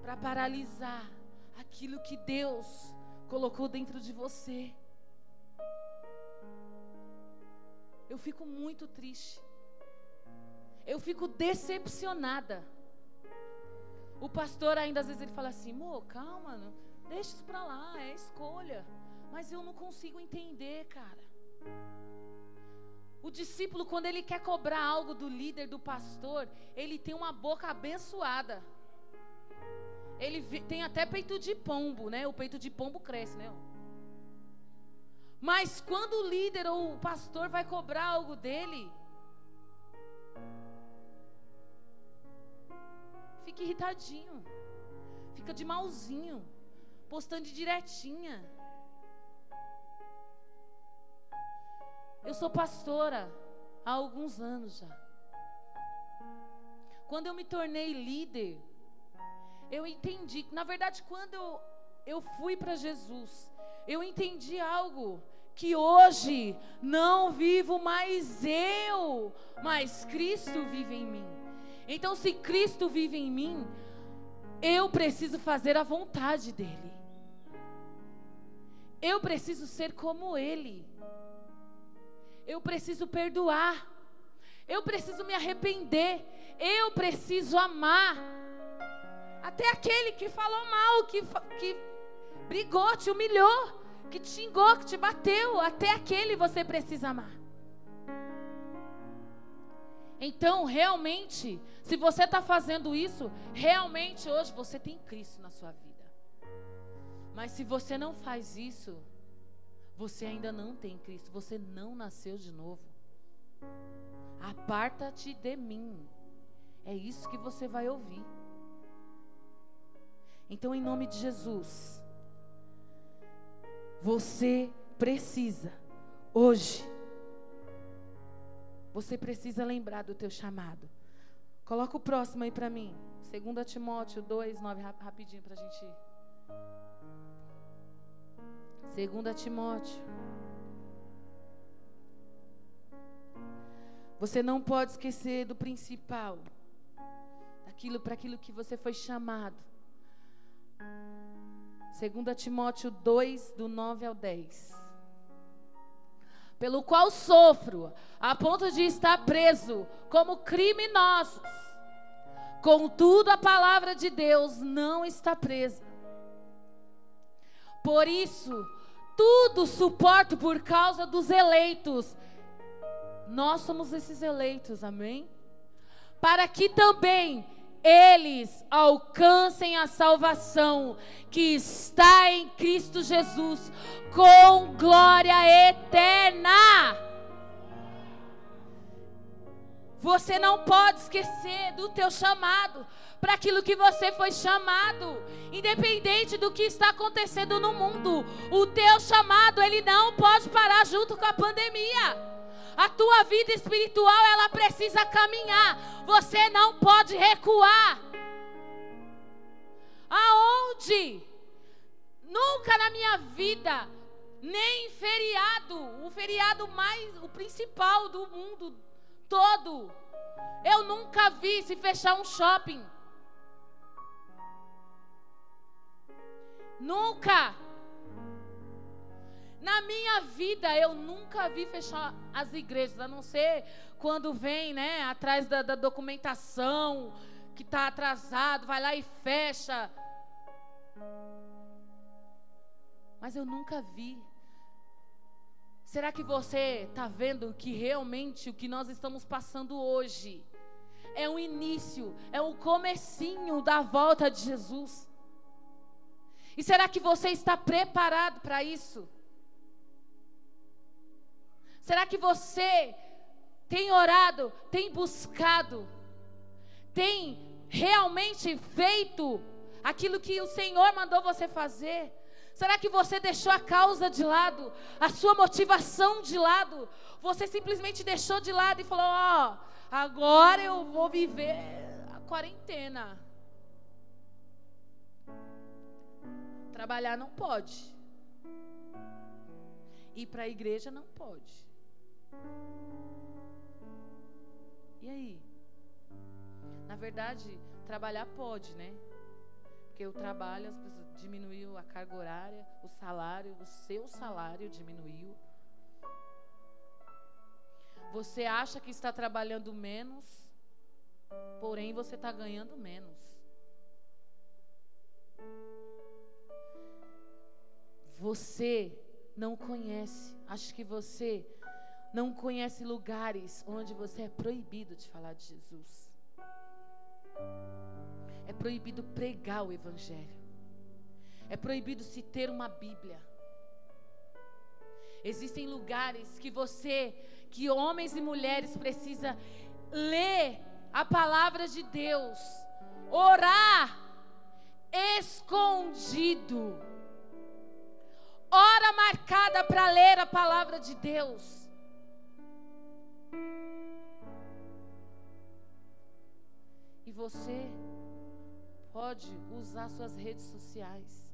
para paralisar aquilo que Deus colocou dentro de você. Eu fico muito triste. Eu fico decepcionada. O pastor ainda às vezes ele fala assim: "Mo, calma, Deixa isso para lá, é escolha. Mas eu não consigo entender, cara. O discípulo, quando ele quer cobrar algo do líder, do pastor, ele tem uma boca abençoada. Ele tem até peito de pombo, né? O peito de pombo cresce, né? Mas quando o líder ou o pastor vai cobrar algo dele, fica irritadinho, fica de malzinho postando direitinha. Eu sou pastora há alguns anos já. Quando eu me tornei líder, eu entendi, na verdade, quando eu, eu fui para Jesus, eu entendi algo que hoje não vivo mais eu, mas Cristo vive em mim. Então, se Cristo vive em mim, eu preciso fazer a vontade dEle. Eu preciso ser como Ele. Eu preciso perdoar. Eu preciso me arrepender. Eu preciso amar. Até aquele que falou mal, que, que brigou, te humilhou, que te xingou, que te bateu. Até aquele você precisa amar. Então, realmente, se você está fazendo isso, realmente hoje você tem Cristo na sua vida. Mas se você não faz isso, você ainda não tem Cristo, você não nasceu de novo. Aparta-te de mim. É isso que você vai ouvir. Então, em nome de Jesus, você precisa hoje você precisa lembrar do teu chamado. Coloca o próximo aí para mim. 2 Timóteo 2, 9, rapidinho para a gente 2 Timóteo. Você não pode esquecer do principal, daquilo para aquilo que você foi chamado. 2 Timóteo 2, do 9 ao 10. Pelo qual sofro, a ponto de estar preso como criminosos. Contudo, a palavra de Deus não está presa. Por isso, tudo suporto por causa dos eleitos. Nós somos esses eleitos, amém? Para que também eles alcancem a salvação que está em Cristo Jesus com glória eterna. Você não pode esquecer do teu chamado para aquilo que você foi chamado, independente do que está acontecendo no mundo. O teu chamado, ele não pode parar junto com a pandemia. A tua vida espiritual, ela precisa caminhar. Você não pode recuar. Aonde? Nunca na minha vida, nem feriado, o feriado mais, o principal do mundo todo. Eu nunca vi se fechar um shopping. Nunca. Na minha vida eu nunca vi fechar as igrejas, a não ser quando vem, né, atrás da, da documentação que está atrasado, vai lá e fecha. Mas eu nunca vi. Será que você está vendo que realmente o que nós estamos passando hoje é o início, é o comecinho da volta de Jesus? E será que você está preparado para isso? Será que você tem orado, tem buscado, tem realmente feito aquilo que o Senhor mandou você fazer? Será que você deixou a causa de lado, a sua motivação de lado? Você simplesmente deixou de lado e falou: Ó, oh, agora eu vou viver a quarentena. Trabalhar não pode. Ir para a igreja não pode. E aí? Na verdade, trabalhar pode, né? Porque o trabalho, as pessoas diminuiu a carga horária, o salário, o seu salário diminuiu. Você acha que está trabalhando menos, porém você está ganhando menos. Você não conhece, acho que você não conhece lugares onde você é proibido de falar de Jesus. É proibido pregar o Evangelho. É proibido se ter uma Bíblia. Existem lugares que você, que homens e mulheres precisa ler a palavra de Deus, orar escondido hora marcada para ler a palavra de Deus. E você pode usar suas redes sociais.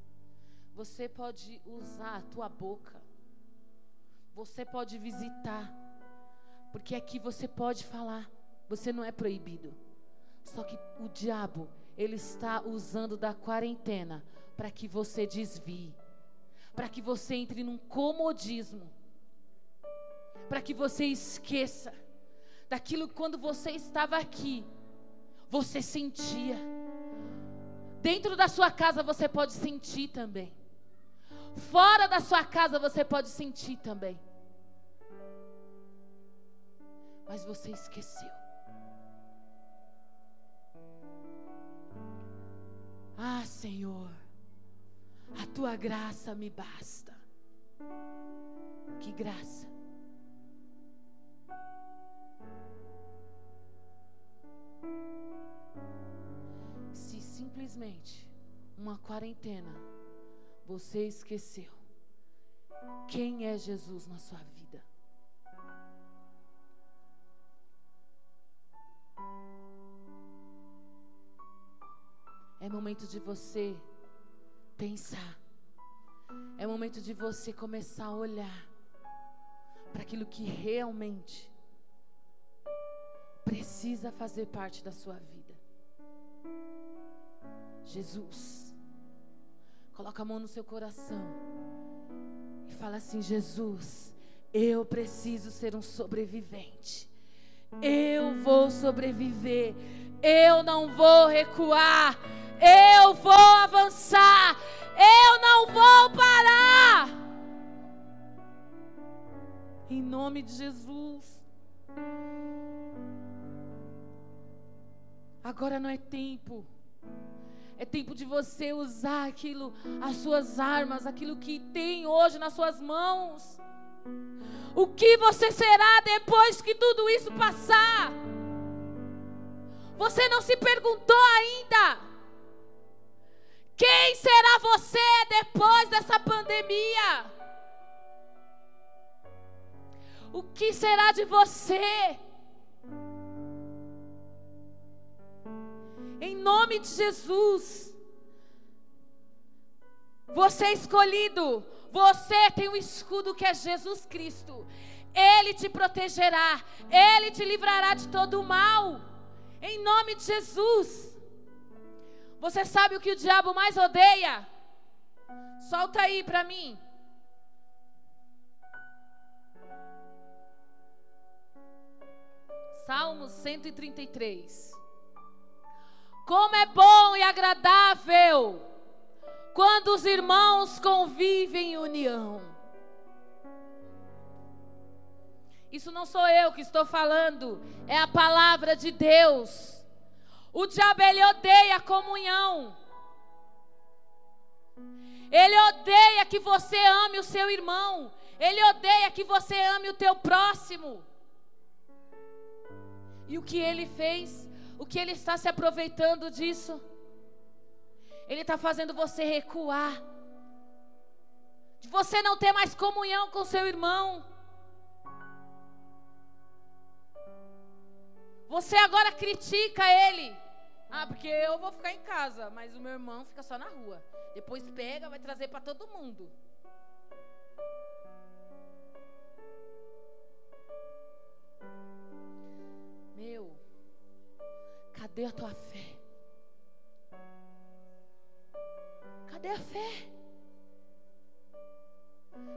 Você pode usar a tua boca. Você pode visitar. Porque aqui você pode falar. Você não é proibido. Só que o diabo, ele está usando da quarentena para que você desvie para que você entre num comodismo, para que você esqueça daquilo quando você estava aqui, você sentia. Dentro da sua casa você pode sentir também. Fora da sua casa você pode sentir também. Mas você esqueceu. Ah, Senhor. A tua graça me basta. Que graça. Se simplesmente uma quarentena você esqueceu quem é Jesus na sua vida. É momento de você pensar. É momento de você começar a olhar para aquilo que realmente precisa fazer parte da sua vida. Jesus, coloca a mão no seu coração e fala assim: Jesus, eu preciso ser um sobrevivente. Eu vou sobreviver. Eu não vou recuar. Eu vou avançar. Eu não vou parar. Em nome de Jesus. Agora não é tempo. É tempo de você usar aquilo, as suas armas, aquilo que tem hoje nas suas mãos. O que você será depois que tudo isso passar? Você não se perguntou ainda? Quem será você depois dessa pandemia? O que será de você? Em nome de Jesus. Você é escolhido. Você tem um escudo que é Jesus Cristo. Ele te protegerá. Ele te livrará de todo o mal. Em nome de Jesus. Você sabe o que o diabo mais odeia? Solta aí para mim. Salmos 133. Como é bom e agradável quando os irmãos convivem em união. Isso não sou eu que estou falando, é a palavra de Deus. O diabo ele odeia a comunhão. Ele odeia que você ame o seu irmão. Ele odeia que você ame o teu próximo. E o que ele fez? O que ele está se aproveitando disso? Ele está fazendo você recuar. De você não ter mais comunhão com seu irmão. Você agora critica ele. Ah, porque eu vou ficar em casa, mas o meu irmão fica só na rua. Depois pega, vai trazer para todo mundo. Meu, cadê a tua fé? Cadê a fé?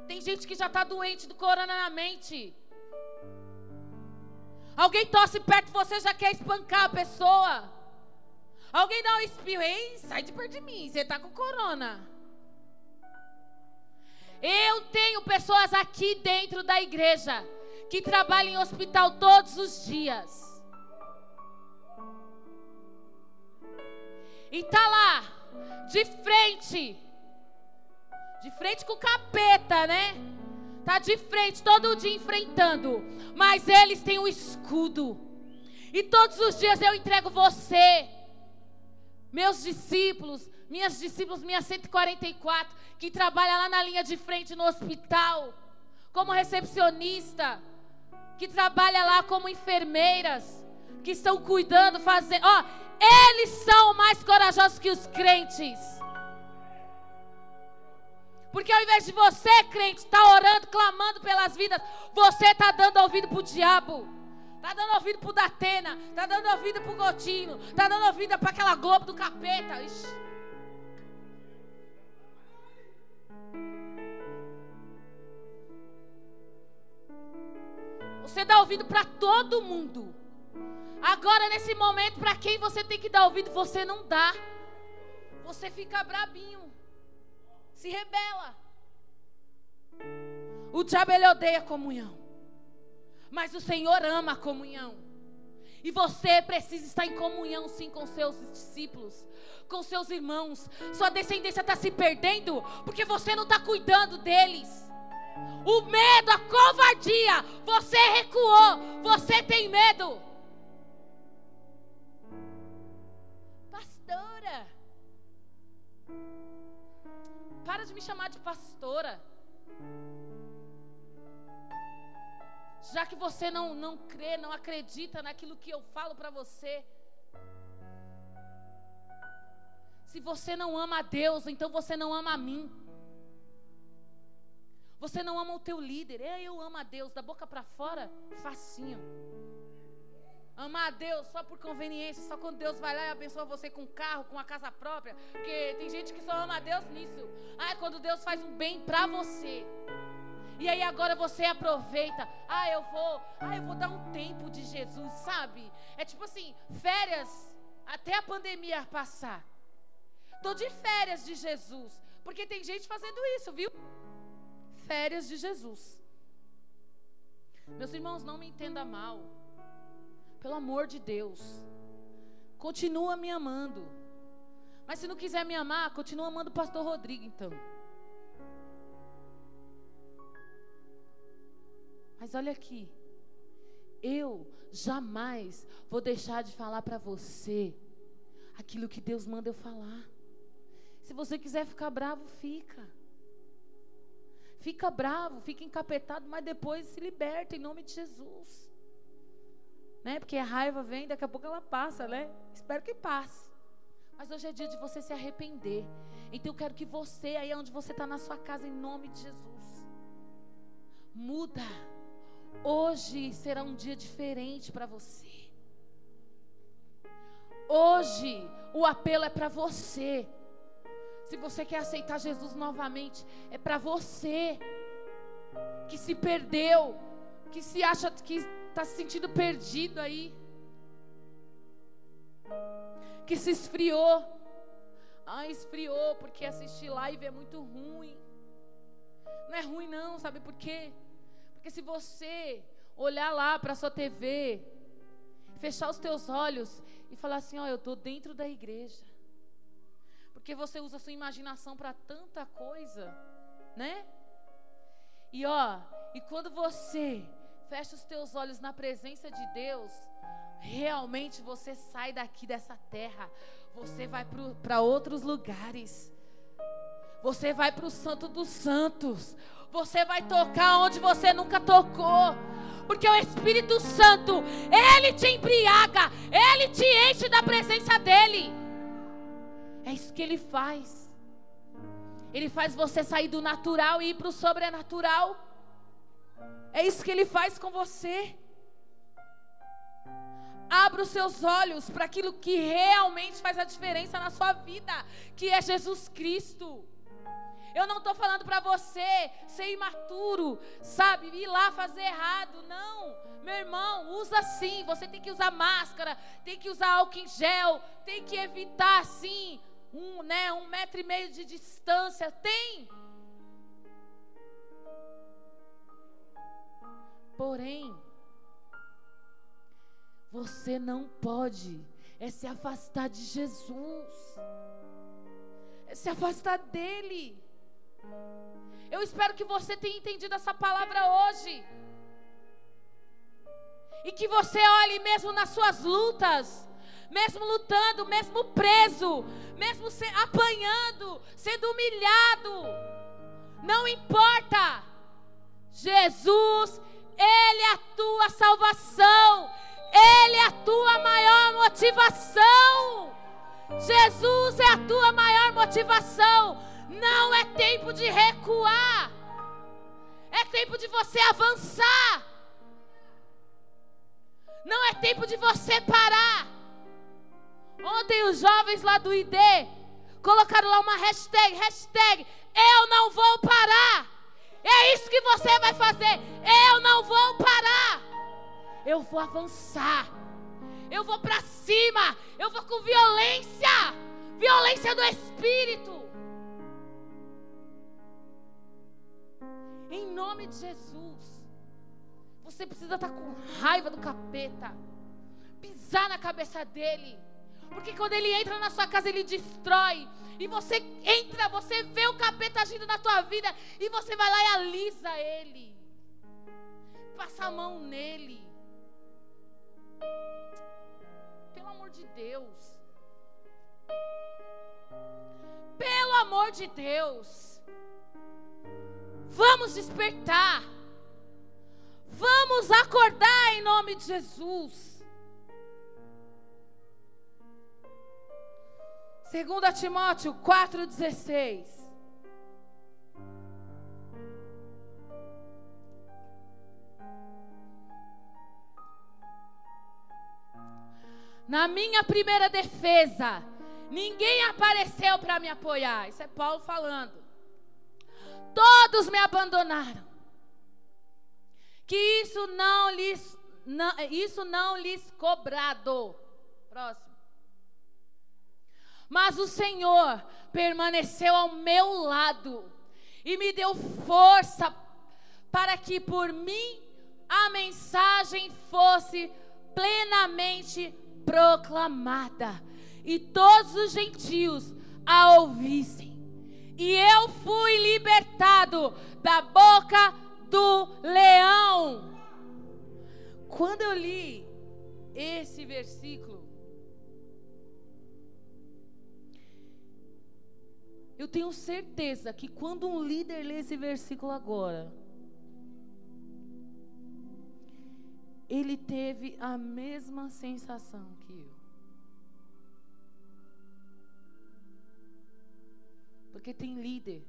Tem gente que já está doente do corona na mente. Alguém tosse perto de você já quer espancar a pessoa. Alguém dá um espirro, ei, sai de perto de mim, você está com corona. Eu tenho pessoas aqui dentro da igreja que trabalham em hospital todos os dias. E tá lá, de frente, de frente com o capeta, né? Tá de frente todo dia enfrentando, mas eles têm um escudo. E todos os dias eu entrego você, meus discípulos, minhas discípulos, minhas 144, que trabalham lá na linha de frente no hospital, como recepcionista, que trabalha lá como enfermeiras, que estão cuidando, fazendo. Ó, eles são mais corajosos que os crentes. Porque ao invés de você, crente, estar tá orando, clamando pelas vidas, você está dando ouvido para o diabo. Está dando ouvido para o Datena. Está dando ouvido para o Gotinho. Está dando ouvido para aquela Globo do capeta. Ixi. Você dá ouvido para todo mundo. Agora, nesse momento, para quem você tem que dar ouvido, você não dá. Você fica brabinho. Se rebela. O diabo ele odeia a comunhão. Mas o Senhor ama a comunhão. E você precisa estar em comunhão sim com seus discípulos, com seus irmãos. Sua descendência está se perdendo porque você não está cuidando deles. O medo, a covardia, você recuou, você tem medo. pastora. Para de me chamar de pastora. Já que você não, não crê, não acredita naquilo que eu falo para você. Se você não ama a Deus, então você não ama a mim. Você não ama o teu líder. Eu amo a Deus, da boca para fora, facinho. Amar a Deus só por conveniência, só quando Deus vai lá e abençoa você com carro, com uma casa própria. Porque tem gente que só ama a Deus nisso. Ah, é quando Deus faz um bem pra você. E aí agora você aproveita. Ah, eu vou, ah, eu vou dar um tempo de Jesus, sabe? É tipo assim, férias até a pandemia passar. Tô de férias de Jesus, porque tem gente fazendo isso, viu? Férias de Jesus. Meus irmãos, não me entenda mal. Pelo amor de Deus. continua me amando. Mas se não quiser me amar, continua amando o pastor Rodrigo, então. Mas olha aqui. Eu jamais vou deixar de falar para você aquilo que Deus manda eu falar. Se você quiser ficar bravo, fica. Fica bravo, fica encapetado, mas depois se liberta em nome de Jesus. Né? Porque a raiva vem, daqui a pouco ela passa, né? Espero que passe. Mas hoje é dia de você se arrepender. Então eu quero que você, aí onde você está na sua casa, em nome de Jesus, muda. Hoje será um dia diferente para você. Hoje o apelo é para você. Se você quer aceitar Jesus novamente, é para você que se perdeu, que se acha que está se sentindo perdido aí, que se esfriou. Ah, esfriou porque assistir live é muito ruim. Não é ruim não, sabe por quê? Porque se você olhar lá para sua TV, fechar os teus olhos e falar assim, ó, oh, eu estou dentro da igreja. Porque você usa a sua imaginação para tanta coisa, né? E ó, e quando você fecha os teus olhos na presença de Deus, realmente você sai daqui dessa terra, você vai para outros lugares. Você vai para o Santo dos Santos. Você vai tocar onde você nunca tocou. Porque o Espírito Santo, ele te embriaga, ele te enche da presença dele. É isso que ele faz. Ele faz você sair do natural e ir para o sobrenatural. É isso que ele faz com você. Abra os seus olhos para aquilo que realmente faz a diferença na sua vida, que é Jesus Cristo. Eu não estou falando para você ser imaturo, sabe, ir lá fazer errado. Não, meu irmão, usa sim. Você tem que usar máscara, tem que usar álcool em gel, tem que evitar sim um, né, um metro e meio de distância. Tem. Porém, você não pode é se afastar de Jesus, é se afastar dele. Eu espero que você tenha entendido essa palavra hoje. E que você olhe mesmo nas suas lutas, mesmo lutando, mesmo preso, mesmo se, apanhando, sendo humilhado, não importa. Jesus, Ele é a tua salvação, Ele é a tua maior motivação. Jesus é a tua maior motivação. Não é tempo de recuar, é tempo de você avançar. Não é tempo de você parar. Ontem os jovens lá do ID colocaram lá uma hashtag, hashtag, eu não vou parar. É isso que você vai fazer. Eu não vou parar. Eu vou avançar. Eu vou para cima. Eu vou com violência. Violência do espírito. Em nome de Jesus. Você precisa estar com raiva do capeta. Pisar na cabeça dele. Porque quando ele entra na sua casa, ele destrói. E você entra, você vê o capeta agindo na tua vida. E você vai lá e alisa ele. Passa a mão nele. Pelo amor de Deus. Pelo amor de Deus. Vamos despertar. Vamos acordar em nome de Jesus. 2 Timóteo 4,16. Na minha primeira defesa, ninguém apareceu para me apoiar. Isso é Paulo falando. Todos me abandonaram. Que isso não lhes, não, isso não lhes cobrado. Próximo. Mas o Senhor permaneceu ao meu lado e me deu força para que por mim a mensagem fosse plenamente proclamada e todos os gentios a ouvissem. E eu fui libertado da boca do leão. Quando eu li esse versículo, eu tenho certeza que quando um líder lê esse versículo agora, ele teve a mesma sensação que eu. Porque tem líder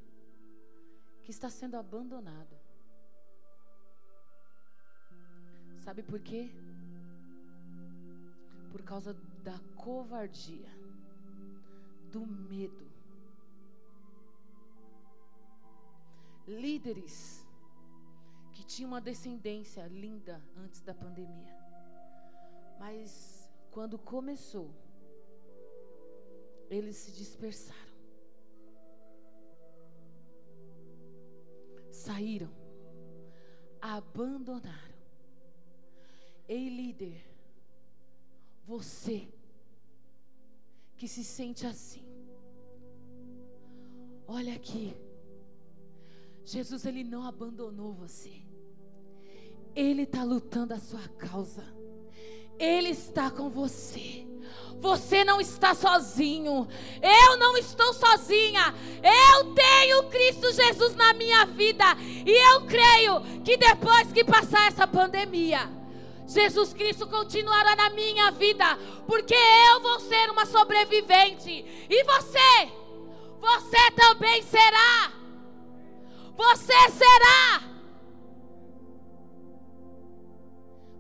que está sendo abandonado. Sabe por quê? Por causa da covardia, do medo. Líderes que tinha uma descendência linda antes da pandemia. Mas quando começou, eles se dispersaram. Saíram, abandonaram. Ei, líder, você que se sente assim, olha aqui. Jesus ele não abandonou você. Ele está lutando a sua causa. Ele está com você. Você não está sozinho. Eu não estou sozinha. Eu tenho Cristo Jesus na minha vida. E eu creio que depois que passar essa pandemia, Jesus Cristo continuará na minha vida. Porque eu vou ser uma sobrevivente. E você? Você também será. Você será.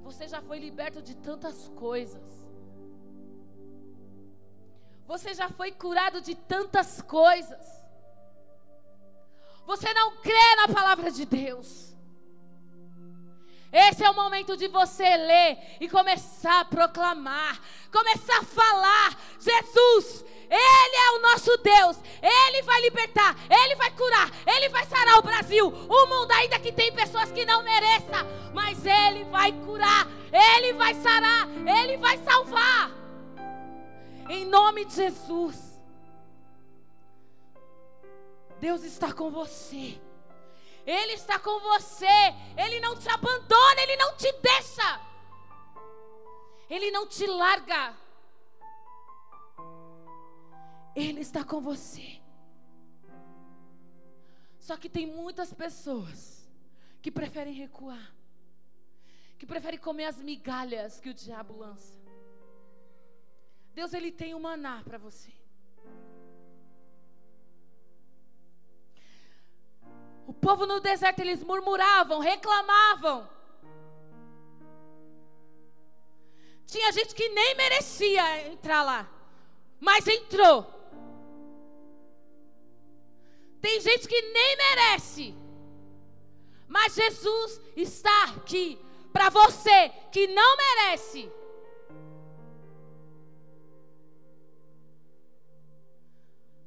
Você já foi liberto de tantas coisas. Você já foi curado de tantas coisas. Você não crê na palavra de Deus. Esse é o momento de você ler e começar a proclamar, começar a falar: Jesus, Ele é o nosso Deus, Ele vai libertar, Ele vai curar, Ele vai sarar o Brasil, o mundo, ainda que tem pessoas que não mereçam, mas Ele vai curar, Ele vai sarar, Ele vai salvar. Em nome de Jesus. Deus está com você. Ele está com você. Ele não te abandona, ele não te deixa. Ele não te larga. Ele está com você. Só que tem muitas pessoas que preferem recuar, que preferem comer as migalhas que o diabo lança. Deus ele tem um maná para você. O povo no deserto eles murmuravam, reclamavam. Tinha gente que nem merecia entrar lá, mas entrou. Tem gente que nem merece, mas Jesus está aqui para você que não merece.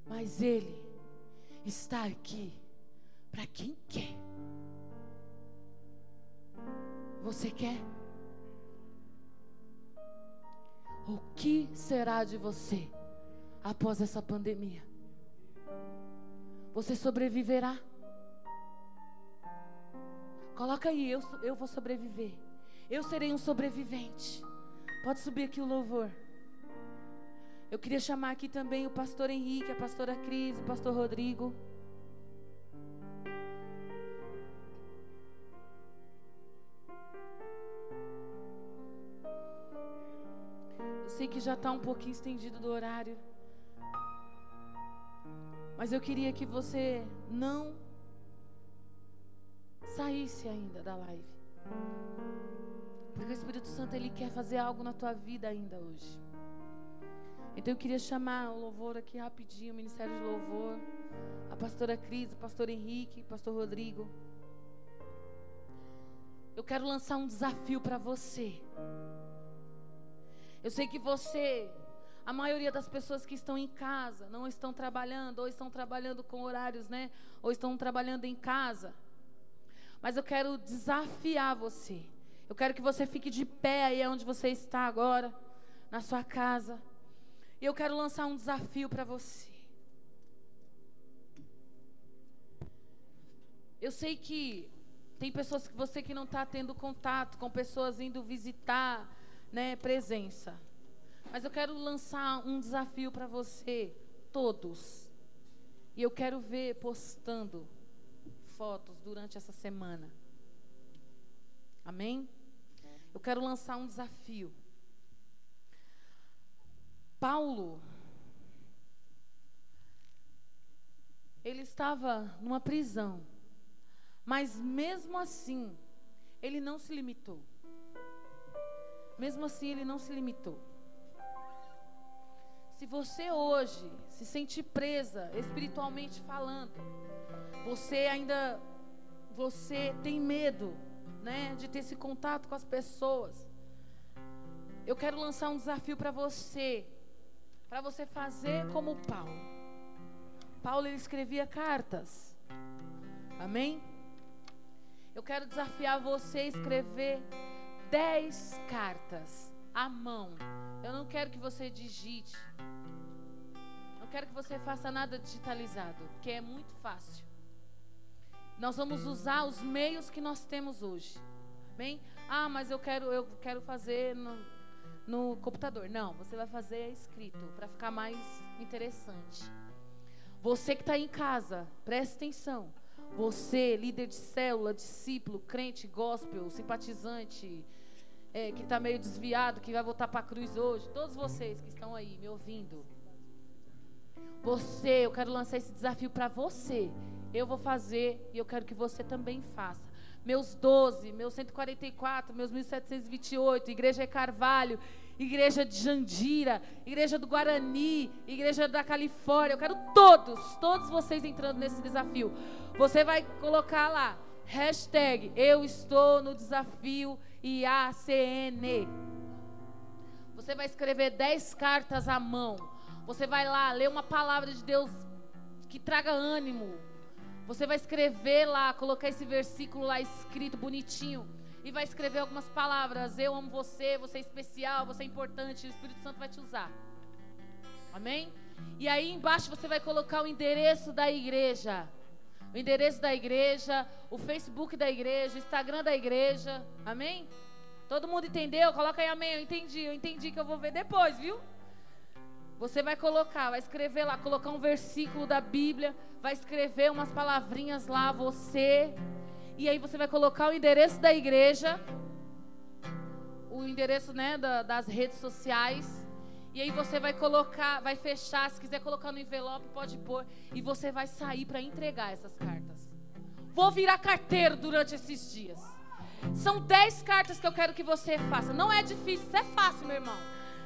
Mas Ele está aqui para quem quer. Você quer? O que será de você após essa pandemia? Você sobreviverá? Coloca aí, eu, eu vou sobreviver. Eu serei um sobrevivente. Pode subir aqui o louvor. Eu queria chamar aqui também o pastor Henrique, a pastora Cris, o pastor Rodrigo. Que já está um pouquinho estendido do horário. Mas eu queria que você não saísse ainda da live. Porque o Espírito Santo ele quer fazer algo na tua vida ainda hoje. Então eu queria chamar o louvor aqui rapidinho, o Ministério de Louvor, a pastora Cris, o pastor Henrique, o pastor Rodrigo. Eu quero lançar um desafio para você. Eu sei que você, a maioria das pessoas que estão em casa, não estão trabalhando, ou estão trabalhando com horários, né? Ou estão trabalhando em casa. Mas eu quero desafiar você. Eu quero que você fique de pé aí onde você está agora. na sua casa. E eu quero lançar um desafio para você. Eu sei que tem pessoas que você que não está tendo contato com pessoas indo visitar, né, presença. Mas eu quero lançar um desafio para você, todos. E eu quero ver postando fotos durante essa semana. Amém? Eu quero lançar um desafio. Paulo, ele estava numa prisão, mas mesmo assim, ele não se limitou. Mesmo assim, ele não se limitou. Se você hoje se sente presa, espiritualmente falando, você ainda você tem medo, né, de ter esse contato com as pessoas. Eu quero lançar um desafio para você, para você fazer como Paulo. Paulo ele escrevia cartas. Amém? Eu quero desafiar você a escrever dez cartas à mão. Eu não quero que você digite. Não quero que você faça nada digitalizado, que é muito fácil. Nós vamos usar os meios que nós temos hoje. Bem? Ah, mas eu quero, eu quero fazer no, no computador. Não, você vai fazer escrito para ficar mais interessante. Você que está em casa, preste atenção. Você, líder de célula, discípulo, crente, gospel, simpatizante, é, que está meio desviado, que vai voltar para a cruz hoje, todos vocês que estão aí me ouvindo, você, eu quero lançar esse desafio para você. Eu vou fazer e eu quero que você também faça. Meus 12, meus 144, meus 1728, Igreja Carvalho, Igreja de Jandira, Igreja do Guarani, Igreja da Califórnia. Eu quero todos, todos vocês entrando nesse desafio. Você vai colocar lá, hashtag Eu estou no desafio IACN. Você vai escrever 10 cartas à mão. Você vai lá ler uma palavra de Deus que traga ânimo. Você vai escrever lá, colocar esse versículo lá escrito bonitinho. E vai escrever algumas palavras. Eu amo você, você é especial, você é importante. O Espírito Santo vai te usar. Amém? E aí embaixo você vai colocar o endereço da igreja o endereço da igreja, o Facebook da igreja, o Instagram da igreja. Amém? Todo mundo entendeu? Coloca aí amém. Eu entendi, eu entendi que eu vou ver depois, viu? Você vai colocar, vai escrever lá, colocar um versículo da Bíblia, vai escrever umas palavrinhas lá, você. E aí você vai colocar o endereço da igreja, o endereço né, da, das redes sociais. E aí você vai colocar, vai fechar, se quiser colocar no envelope, pode pôr. E você vai sair para entregar essas cartas. Vou virar carteiro durante esses dias. São dez cartas que eu quero que você faça. Não é difícil, isso é fácil, meu irmão.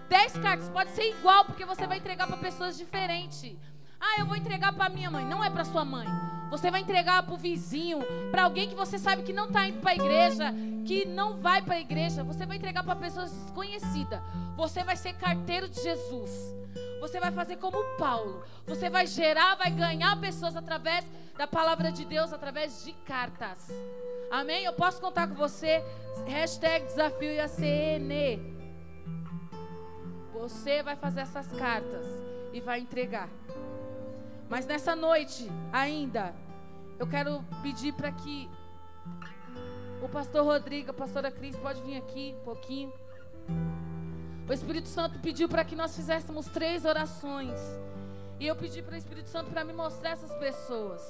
Dez cartas, pode ser igual, porque você vai entregar para pessoas diferentes. Ah, eu vou entregar para minha mãe. Não é para sua mãe. Você vai entregar para o vizinho, para alguém que você sabe que não está indo para a igreja, que não vai para a igreja. Você vai entregar para pessoas desconhecidas. Você vai ser carteiro de Jesus. Você vai fazer como Paulo. Você vai gerar, vai ganhar pessoas através da palavra de Deus, através de cartas. Amém? Eu posso contar com você. Hashtag desafio IACN. Você vai fazer essas cartas e vai entregar. Mas nessa noite ainda, eu quero pedir para que o pastor Rodrigo, a pastora Cris, pode vir aqui um pouquinho. O Espírito Santo pediu para que nós fizéssemos três orações. E eu pedi para o Espírito Santo para me mostrar essas pessoas.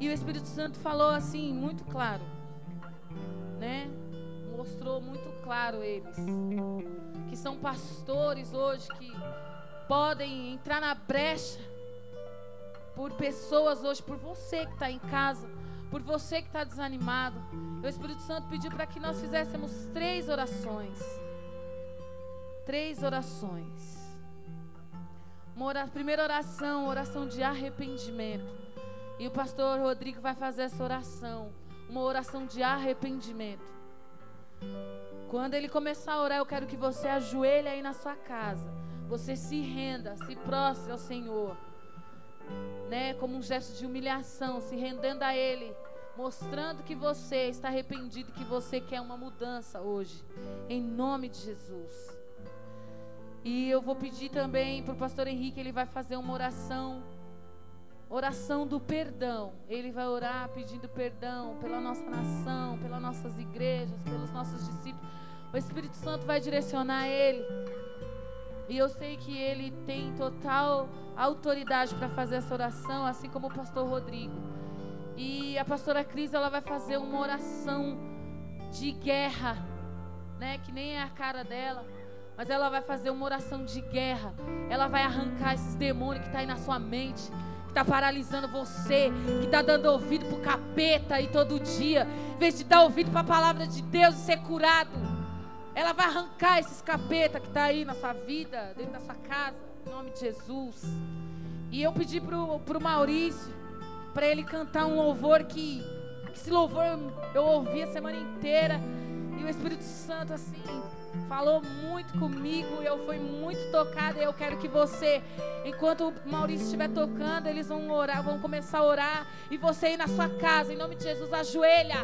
E o Espírito Santo falou assim, muito claro. Né? Mostrou muito claro eles. Que são pastores hoje que podem entrar na brecha por pessoas hoje, por você que está em casa, por você que está desanimado. O Espírito Santo pediu para que nós fizéssemos três orações três orações. Uma primeira oração, oração de arrependimento. E o pastor Rodrigo vai fazer essa oração, uma oração de arrependimento. Quando ele começar a orar, eu quero que você ajoelhe aí na sua casa. Você se renda, se prostre ao Senhor. Né, como um gesto de humilhação, se rendendo a Ele, mostrando que você está arrependido, que você quer uma mudança hoje, em nome de Jesus. E eu vou pedir também para o pastor Henrique, ele vai fazer uma oração, oração do perdão. Ele vai orar pedindo perdão pela nossa nação, pelas nossas igrejas, pelos nossos discípulos. O Espírito Santo vai direcionar ele. E eu sei que ele tem total autoridade para fazer essa oração, assim como o pastor Rodrigo. E a pastora Cris, ela vai fazer uma oração de guerra, né, que nem é a cara dela mas ela vai fazer uma oração de guerra. Ela vai arrancar esses demônios que tá aí na sua mente, que está paralisando você, que está dando ouvido para o capeta aí todo dia, em vez de dar ouvido para a palavra de Deus e ser curado. Ela vai arrancar esses capeta que está aí na sua vida, dentro da sua casa, em nome de Jesus. E eu pedi para o Maurício, para ele cantar um louvor que, que esse louvor eu ouvi a semana inteira. E o Espírito Santo, assim, falou muito comigo, eu fui muito tocada. Eu quero que você, enquanto o Maurício estiver tocando, eles vão orar, vão começar a orar. E você ir na sua casa, em nome de Jesus, ajoelha.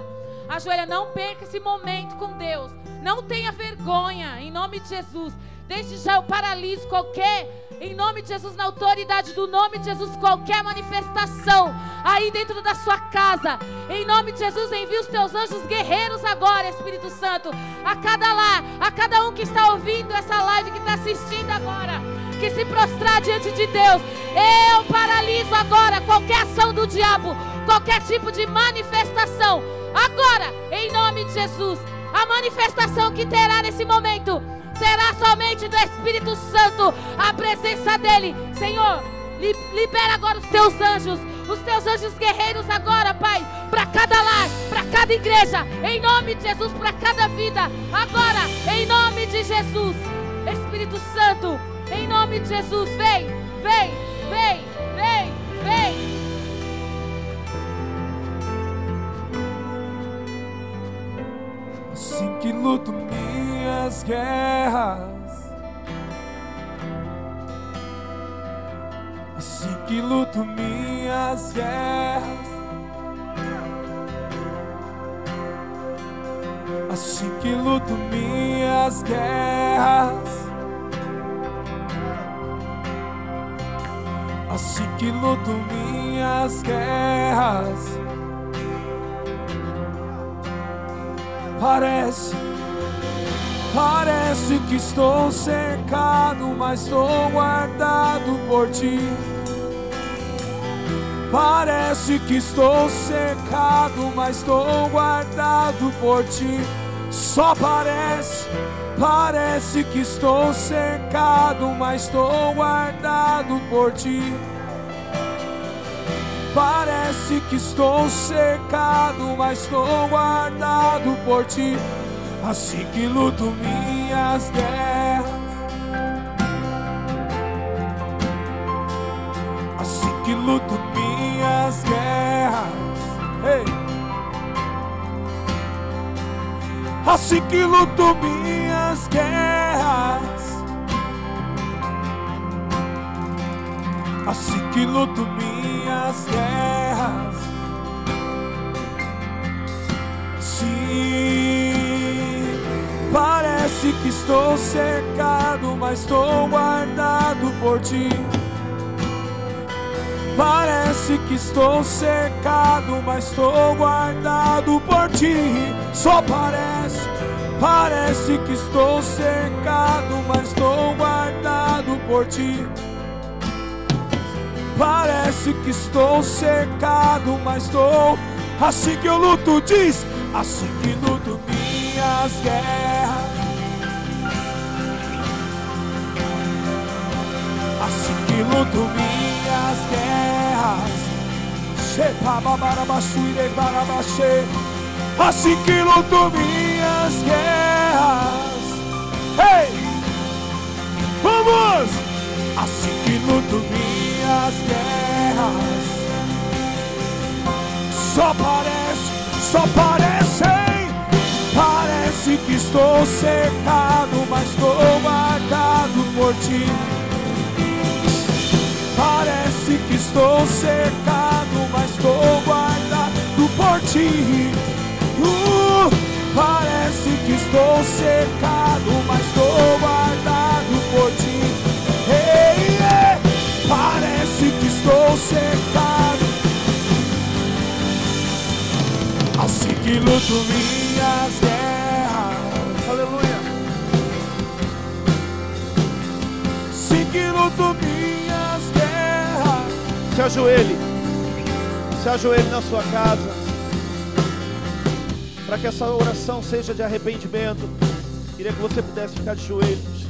Ajoelha, não perca esse momento com Deus. Não tenha vergonha, em nome de Jesus. Desde já eu paraliso qualquer, em nome de Jesus, na autoridade do nome de Jesus, qualquer manifestação aí dentro da sua casa. Em nome de Jesus, envia os teus anjos guerreiros agora, Espírito Santo, a cada lá, a cada um que está ouvindo essa live, que está assistindo agora, que se prostrar diante de Deus. Eu paraliso agora qualquer ação do diabo, qualquer tipo de manifestação. Agora, em nome de Jesus, a manifestação que terá nesse momento será somente do Espírito Santo, a presença dEle. Senhor, libera agora os teus anjos, os teus anjos guerreiros agora, Pai, para cada lar, para cada igreja, em nome de Jesus, para cada vida, agora, em nome de Jesus. Espírito Santo, em nome de Jesus, vem, vem, vem, vem, vem. Assim que luto minhas guerras. Assim que luto minhas guerras. Assim que luto minhas guerras. Assim que luto minhas guerras. Parece Parece que estou cercado, mas estou guardado por ti. Parece que estou cercado, mas estou guardado por ti. Só parece, parece que estou cercado, mas estou guardado por ti. Parece que estou cercado, mas estou guardado por ti assim que luto minhas guerras. Assim que luto minhas guerras. Hey. Assim que luto minhas guerras. Assim que luto minhas guerras. Sim. Parece que estou cercado, mas estou guardado por ti. Parece que estou cercado, mas estou guardado por ti. Só parece, parece que estou cercado, mas estou guardado por ti. Parece que estou cercado, mas estou assim que eu luto, diz, assim que luto guerras. Assim que luto minhas guerras. Assim que luto minhas guerras. Ei! Vamos! Assim que luto minhas guerras. Só parece, só parece que estou cercado, mas estou guardado por ti. Parece que estou cercado, mas estou guardado por ti. Uh, parece que estou cercado, mas estou guardado por ti. Hey, yeah. Parece que estou cercado. assim que luto minhas guerras. Que luto minhas guerras. Se ajoelhe. Se ajoelhe na sua casa. Para que essa oração seja de arrependimento. Queria que você pudesse ficar de joelhos.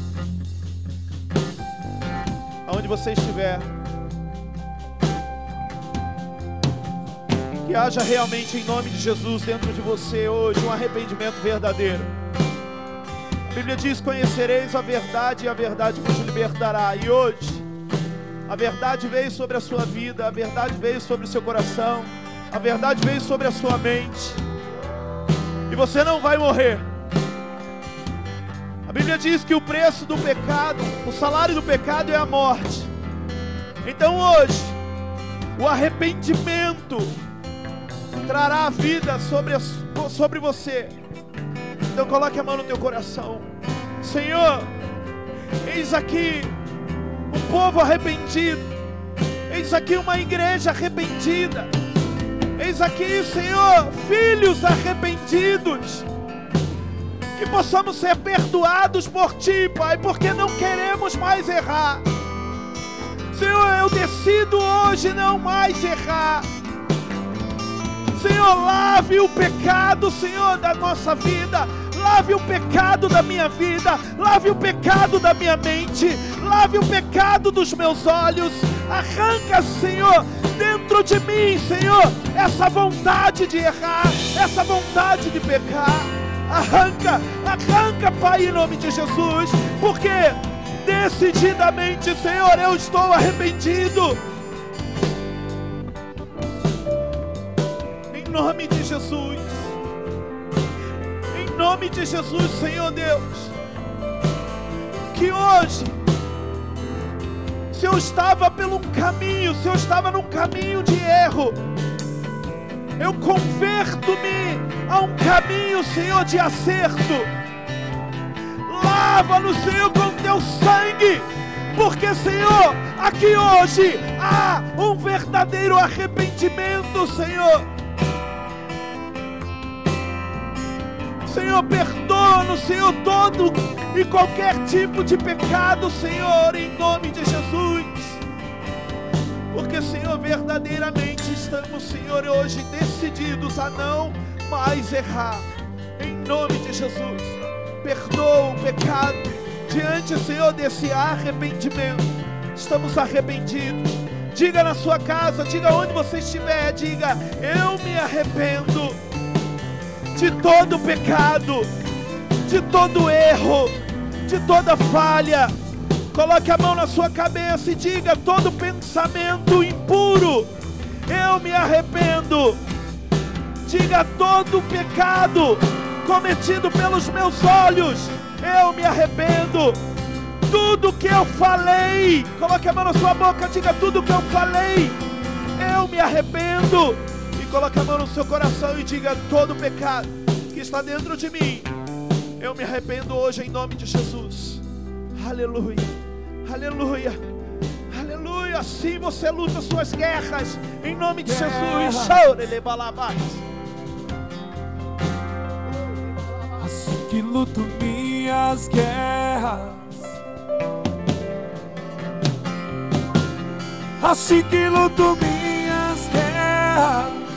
Aonde você estiver. Que haja realmente em nome de Jesus dentro de você hoje um arrependimento verdadeiro. A Bíblia diz: Conhecereis a verdade e a verdade vos libertará. E hoje, a verdade veio sobre a sua vida, a verdade veio sobre o seu coração, a verdade veio sobre a sua mente. E você não vai morrer. A Bíblia diz que o preço do pecado, o salário do pecado é a morte. Então hoje, o arrependimento trará a vida sobre, sobre você. Então coloque a mão no teu coração. Senhor, eis aqui um povo arrependido. Eis aqui uma igreja arrependida. Eis aqui, Senhor, filhos arrependidos. Que possamos ser perdoados por Ti, Pai, porque não queremos mais errar. Senhor, eu decido hoje não mais errar. Senhor, lave o pecado, Senhor, da nossa vida. Lave o pecado da minha vida, lave o pecado da minha mente, lave o pecado dos meus olhos. Arranca, Senhor, dentro de mim, Senhor, essa vontade de errar, essa vontade de pecar. Arranca, arranca, Pai, em nome de Jesus, porque decididamente, Senhor, eu estou arrependido. Em nome de Jesus. Nome de Jesus, Senhor Deus. Que hoje, se eu estava pelo caminho, se eu estava num caminho de erro, eu converto-me a um caminho, Senhor, de acerto. Lava-nos, Senhor, com teu sangue. Porque, Senhor, aqui hoje há um verdadeiro arrependimento, Senhor. Senhor, perdoa-nos, Senhor, todo e qualquer tipo de pecado, Senhor, em nome de Jesus. Porque, Senhor, verdadeiramente estamos, Senhor, hoje decididos a não mais errar. Em nome de Jesus. Perdoa o pecado diante, Senhor, desse arrependimento. Estamos arrependidos. Diga na sua casa, diga onde você estiver, diga: Eu me arrependo de todo pecado, de todo erro, de toda falha. Coloque a mão na sua cabeça e diga: todo pensamento impuro, eu me arrependo. Diga todo pecado cometido pelos meus olhos, eu me arrependo. Tudo que eu falei, coloque a mão na sua boca, diga tudo que eu falei, eu me arrependo. Coloque a mão no seu coração e diga todo pecado que está dentro de mim, eu me arrependo hoje em nome de Jesus. Aleluia, aleluia, aleluia. Assim você luta suas guerras em nome de Jesus. Chore, Assim que luto minhas guerras. Assim que luto minhas guerras.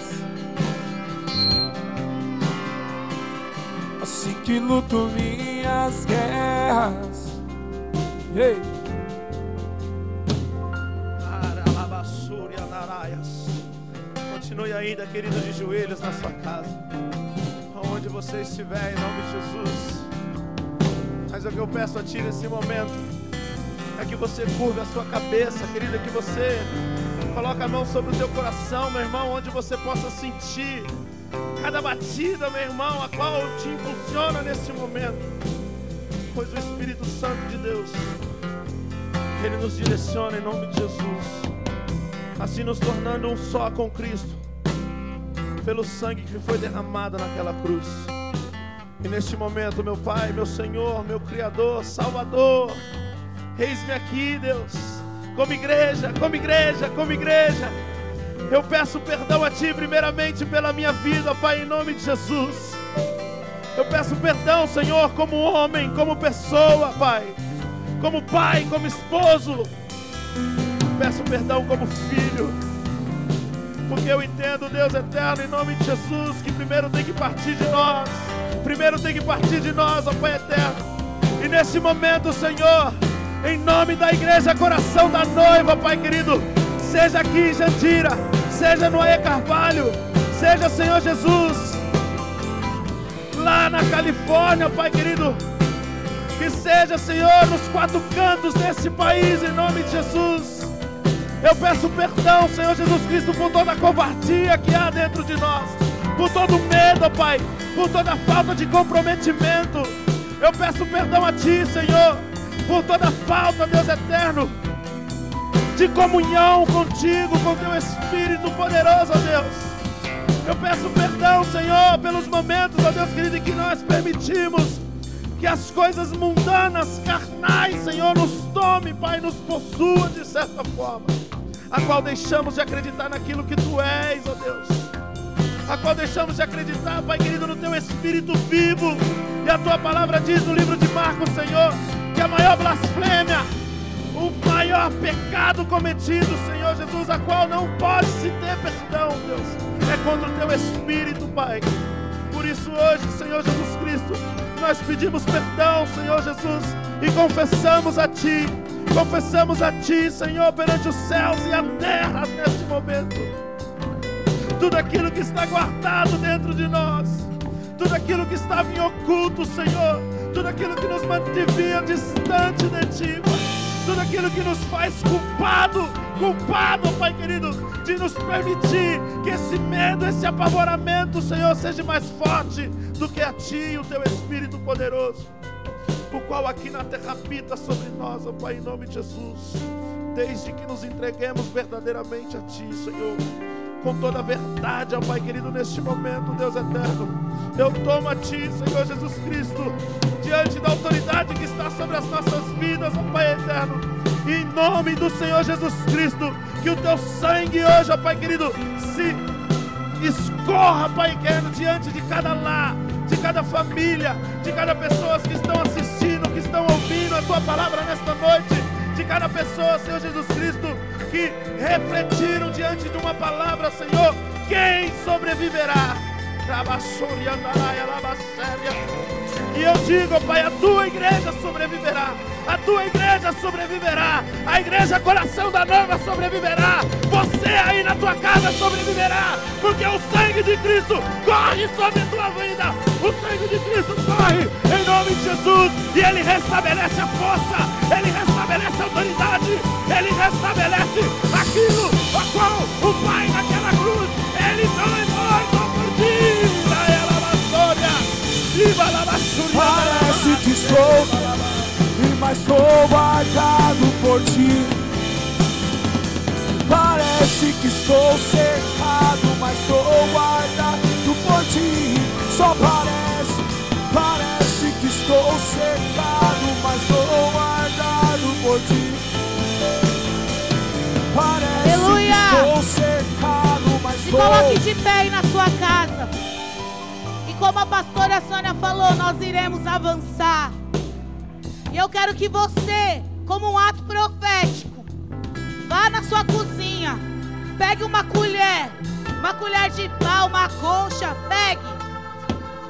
Assim que luto minhas guerras. Ei. Continue ainda, querido, de joelhos na sua casa. Onde você estiver, em nome de Jesus. Mas o que eu peço a Ti nesse momento é que você curva a sua cabeça, querida, que você coloque a mão sobre o teu coração, meu irmão, onde você possa sentir cada batida, meu irmão, a qual te impulsiona nesse momento. Pois o Espírito Santo de Deus, Ele nos direciona em nome de Jesus, assim nos tornando um só com Cristo, pelo sangue que foi derramado naquela cruz. E neste momento, meu Pai, meu Senhor, meu Criador, Salvador, eis-me aqui, Deus, como igreja, como igreja, como igreja Eu peço perdão a Ti, primeiramente, pela minha vida, Pai, em nome de Jesus. Eu peço perdão, Senhor, como homem, como pessoa, Pai, como pai, como esposo. Peço perdão como filho, porque eu entendo, Deus eterno, em nome de Jesus, que primeiro tem que partir de nós, primeiro tem que partir de nós, ó Pai eterno. E nesse momento, Senhor, em nome da igreja, coração da noiva, Pai querido, seja aqui em Jandira, seja no Aie Carvalho, seja, Senhor Jesus, lá na Califórnia, Pai querido. Que seja, Senhor, nos quatro cantos desse país, em nome de Jesus. Eu peço perdão, Senhor Jesus Cristo, por toda a covardia que há dentro de nós, por todo o medo, Pai, por toda a falta de comprometimento. Eu peço perdão a Ti, Senhor, por toda a falta, Deus eterno, de comunhão contigo, com Teu Espírito poderoso, ó Deus. Eu peço perdão, Senhor, pelos momentos, ó Deus querido, em que nós permitimos que as coisas mundanas, carnais, Senhor, nos tome, Pai, nos possua de certa forma, a qual deixamos de acreditar naquilo que Tu és, ó Deus, a qual deixamos de acreditar, Pai querido, no Teu Espírito vivo, e a Tua palavra diz no livro de Marcos, Senhor, que a maior blasfêmia, o maior pecado cometido, Senhor Jesus, a qual não pode se ter perdão, Deus é contra o teu espírito, Pai. Por isso, hoje, Senhor Jesus Cristo, nós pedimos perdão, Senhor Jesus, e confessamos a Ti, confessamos a Ti, Senhor, perante os céus e a terra neste momento. Tudo aquilo que está guardado dentro de nós, tudo aquilo que estava em oculto, Senhor, tudo aquilo que nos mantivia distante de Ti, Pai tudo aquilo que nos faz culpado, culpado, Pai querido, de nos permitir que esse medo, esse apavoramento, Senhor, seja mais forte do que a Ti o Teu Espírito poderoso, o qual aqui na terra habita sobre nós, ó Pai, em nome de Jesus, desde que nos entreguemos verdadeiramente a Ti, Senhor com toda a verdade, ó Pai querido, neste momento, Deus eterno. Eu tomo a Ti, Senhor Jesus Cristo, diante da autoridade que está sobre as nossas vidas, ó Pai eterno. Em nome do Senhor Jesus Cristo, que o Teu sangue hoje, ó Pai querido, se escorra, Pai querido, diante de cada lar, de cada família, de cada pessoa que estão assistindo, que estão ouvindo a Tua palavra nesta noite, de cada pessoa, Senhor Jesus Cristo refletiram diante de uma palavra, Senhor, quem sobreviverá? E eu digo, Pai, a tua igreja sobreviverá. A tua igreja sobreviverá. A igreja coração da noiva sobreviverá. Você aí na tua casa sobreviverá. Porque o sangue de Cristo corre sobre a tua vida. O sangue de Cristo corre em nome de Jesus. E ele restabelece a força. Ele restabelece a autoridade. Ele restabelece aquilo a qual o Pai naquela cruz. Ele não é morto por ti. Parece que estou, mas estou guardado por ti. Parece que estou cercado, mas estou guardado por ti. Só parece, parece que estou cercado, mas estou guardado por ti. Parece Aleluia. que estou cercado, mas Se estou. coloque de pé aí na sua casa. E como a pastora Sônia falou, nós iremos avançar. E eu quero que você, como um ato profético, vá na sua cozinha, pegue uma colher, uma colher de pau, uma concha, pegue.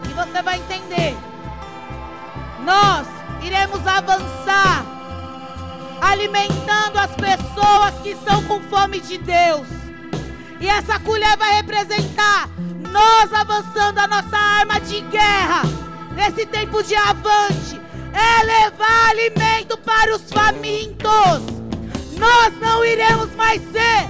E você vai entender. Nós iremos avançar, alimentando as pessoas que estão com fome de Deus. E essa colher vai representar nós avançando a nossa arma de guerra nesse tempo de avante. É levar alimento para os famintos. Nós não iremos mais ser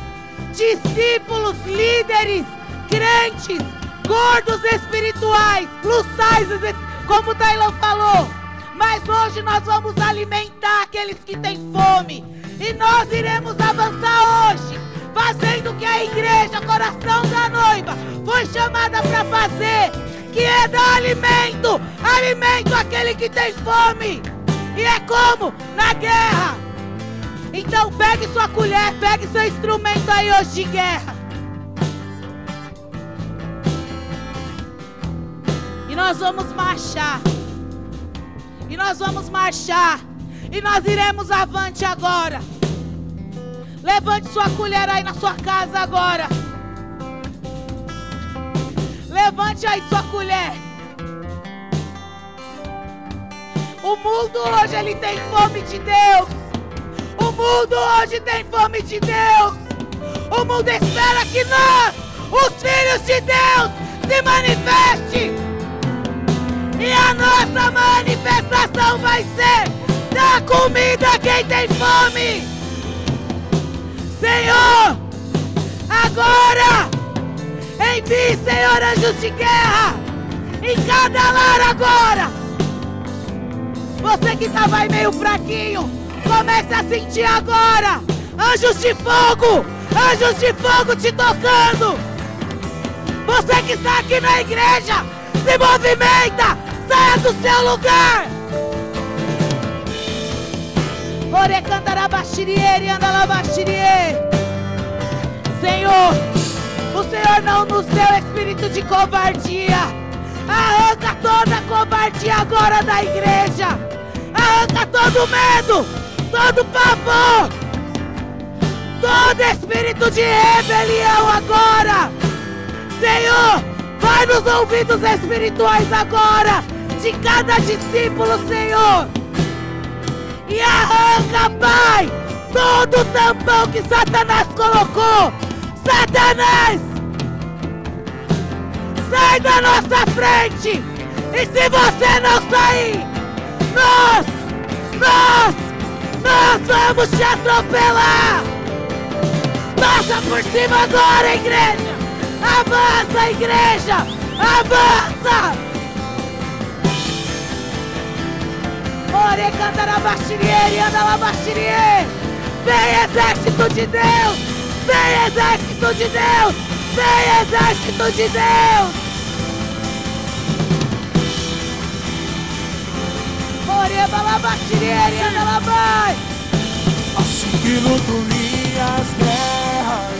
discípulos, líderes, crentes, gordos espirituais, plus sizes, como o Tailão falou. Mas hoje nós vamos alimentar aqueles que têm fome. E nós iremos avançar hoje fazendo o que a igreja, coração da noiva, foi chamada para fazer, que é dar alimento, alimento aquele que tem fome. E é como? Na guerra. Então pegue sua colher, pegue seu instrumento aí hoje de guerra. E nós vamos marchar. E nós vamos marchar. E nós iremos avante agora. Levante sua colher aí na sua casa agora. Levante aí sua colher. O mundo hoje ele tem fome de Deus. O mundo hoje tem fome de Deus. O mundo espera que nós, os filhos de Deus, se manifeste. E a nossa manifestação vai ser dar comida quem tem fome. Senhor, envie, Senhor, anjos de guerra em cada lar agora. Você que estava aí meio fraquinho, comece a sentir agora. Anjos de fogo, anjos de fogo te tocando. Você que está aqui na igreja, se movimenta, saia do seu lugar. Andalabaxirie. Senhor, o Senhor não nos deu espírito de covardia. Arranca toda a covardia agora da igreja. Arranca todo medo, todo pavor, todo espírito de rebelião agora. Senhor, vai nos ouvidos espirituais agora de cada discípulo, Senhor. E arranca, Pai, todo tampão que Satanás colocou. Satanás, sai da nossa frente. E se você não sair, nós, nós, nós vamos te atropelar. Passa por cima agora, igreja. Avança, igreja. Avança. Ore cantarabashiriere, andalabashiriere. Vem exército de Deus! Vem exército de Deus! Vem exército de Deus! Assim que luto minhas guerras.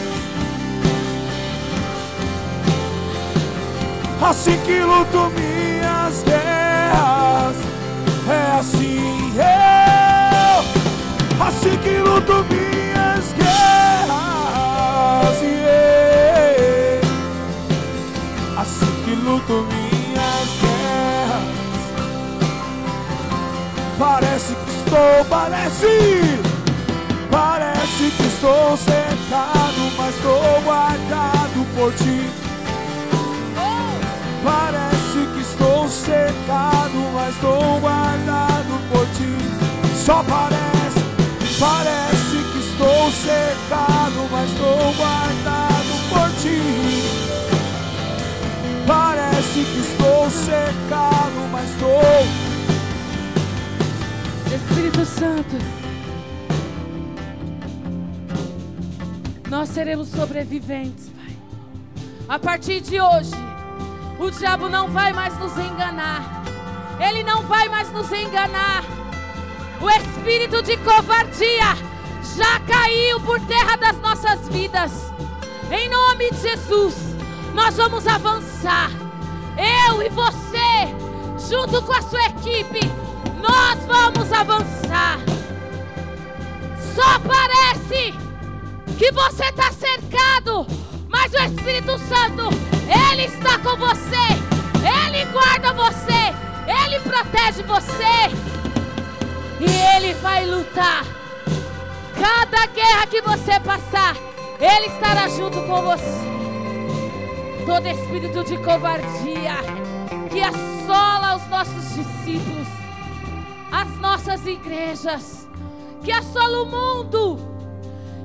Assim que luto minhas guerras. É assim eu. Assim que luto minhas guerras. Yeah. Assim que luto minhas guerras. Parece que estou, parece. Parece que estou cercado, mas estou guardado por ti. Parece que estou cercado, mas estou guardado por ti. Só parece, parece que estou cercado, mas estou guardado por ti. Parece que estou cercado, mas estou. Espírito Santo, nós seremos sobreviventes, Pai. A partir de hoje, o diabo não vai mais nos enganar. Ele não vai mais nos enganar. O espírito de covardia já caiu por terra das nossas vidas. Em nome de Jesus, nós vamos avançar. Eu e você, junto com a sua equipe, nós vamos avançar. Só parece que você está cercado, mas o Espírito Santo, Ele está com você, Ele guarda você, Ele protege você, e Ele vai lutar. Cada guerra que você passar, Ele estará junto com você. Todo espírito de covardia que assola os nossos discípulos, as nossas igrejas, que assola o mundo,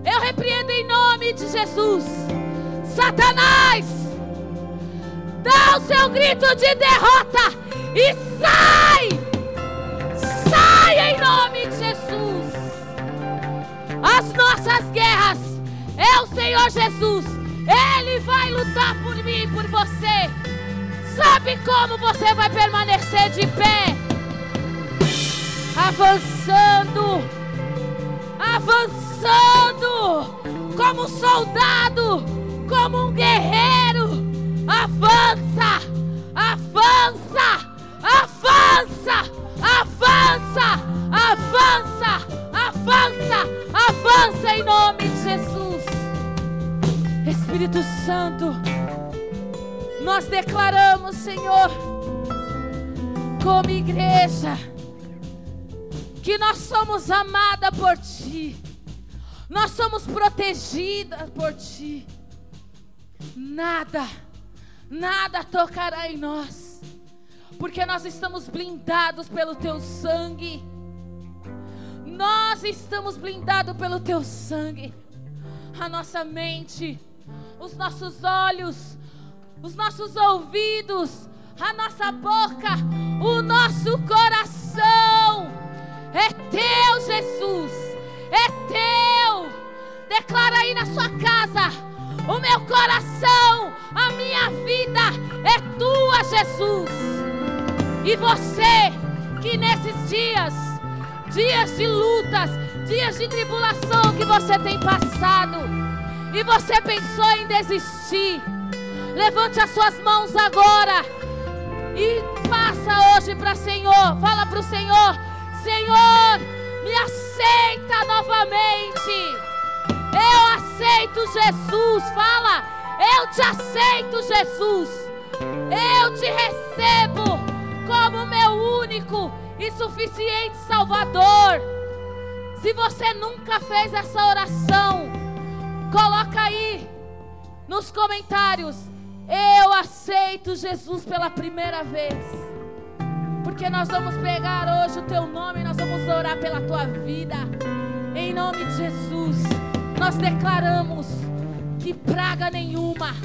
eu repreendo em nome de Jesus. Satanás, dá o seu grito de derrota e sai! Sai em nome de Jesus. As nossas guerras é o Senhor Jesus. Ele vai lutar por mim e por você. Sabe como você vai permanecer de pé? Avançando, avançando, como um soldado, como um guerreiro. Avança, avança. Avança! Avança! Avança! Avança! Avança! Em nome de Jesus. Espírito Santo, nós declaramos, Senhor, como igreja, que nós somos amada por Ti, nós somos protegidas por Ti. Nada, nada tocará em nós, porque nós estamos blindados pelo Teu sangue. Nós estamos blindados pelo Teu sangue. A nossa mente, os nossos olhos, os nossos ouvidos, a nossa boca, o nosso coração. É teu, Jesus. É teu. Declara aí na sua casa: o meu coração, a minha vida é tua, Jesus. E você que nesses dias, dias de lutas, dias de tribulação que você tem passado, e você pensou em desistir, levante as suas mãos agora e passa hoje para o Senhor. Fala para o Senhor: Senhor, me aceita novamente. Eu aceito Jesus. Fala, eu te aceito, Jesus. Eu te recebo como meu único e suficiente Salvador. Se você nunca fez essa oração, coloca aí nos comentários. Eu aceito Jesus pela primeira vez. Porque nós vamos pegar hoje o teu nome e nós vamos orar pela tua vida. Em nome de Jesus, nós declaramos que praga nenhuma,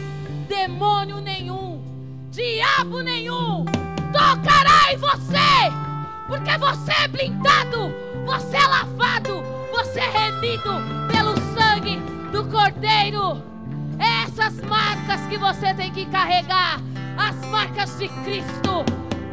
demônio nenhum, diabo nenhum tocará em você. Porque você é blindado, você é lavado, você é remido pelo sangue do Cordeiro. Essas marcas que você tem que carregar, as marcas de Cristo,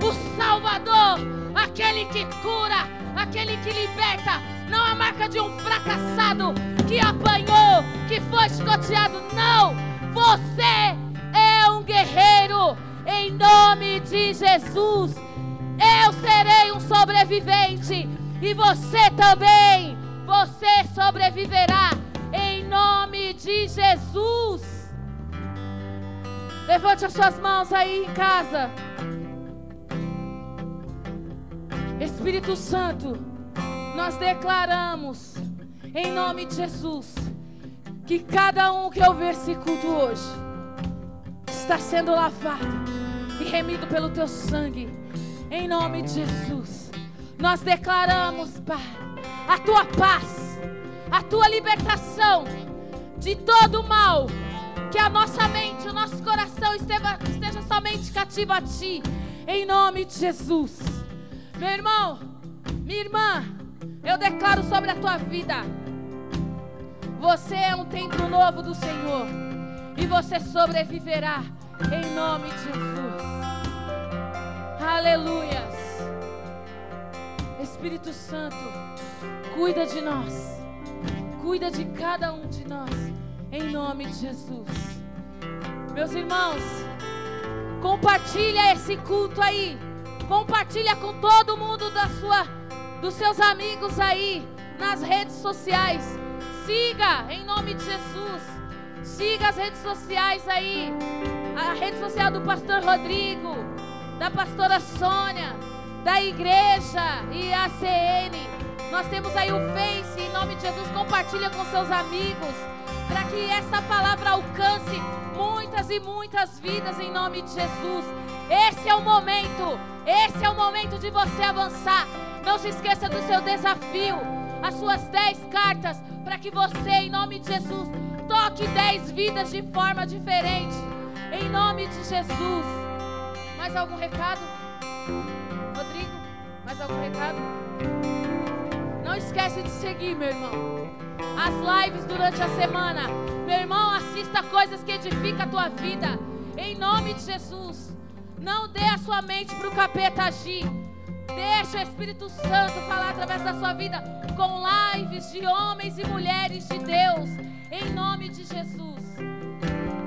o Salvador, aquele que cura, aquele que liberta, não a marca de um fracassado que apanhou, que foi escoteado, não. Você é um guerreiro em nome de Jesus. Eu serei um sobrevivente e você também. Você sobreviverá em nome de Jesus. Levante as suas mãos aí em casa. Espírito Santo, nós declaramos em nome de Jesus que cada um que ouvir esse culto hoje está sendo lavado e remido pelo teu sangue. Em nome de Jesus, nós declaramos, Pai, a tua paz a tua libertação de todo mal. Que a nossa mente, o nosso coração esteja, esteja somente cativo a Ti, em nome de Jesus. Meu irmão, minha irmã, eu declaro sobre a tua vida: você é um templo novo do Senhor, e você sobreviverá, em nome de Jesus. Aleluias. Espírito Santo, cuida de nós. Cuida de cada um de nós, em nome de Jesus. Meus irmãos, compartilha esse culto aí. Compartilha com todo mundo da sua, dos seus amigos aí nas redes sociais. Siga em nome de Jesus. Siga as redes sociais aí. A rede social do pastor Rodrigo, da pastora Sônia, da igreja e a CN. Nós temos aí o Face, em nome de Jesus, compartilha com seus amigos, para que essa palavra alcance muitas e muitas vidas em nome de Jesus. Esse é o momento, esse é o momento de você avançar. Não se esqueça do seu desafio, as suas 10 cartas, para que você, em nome de Jesus, toque 10 vidas de forma diferente. Em nome de Jesus. Mais algum recado? Rodrigo, mais algum recado? Não esquece de seguir, meu irmão. As lives durante a semana. Meu irmão, assista coisas que edificam a tua vida. Em nome de Jesus. Não dê a sua mente para o capeta agir. Deixa o Espírito Santo falar através da sua vida com lives de homens e mulheres de Deus. Em nome de Jesus.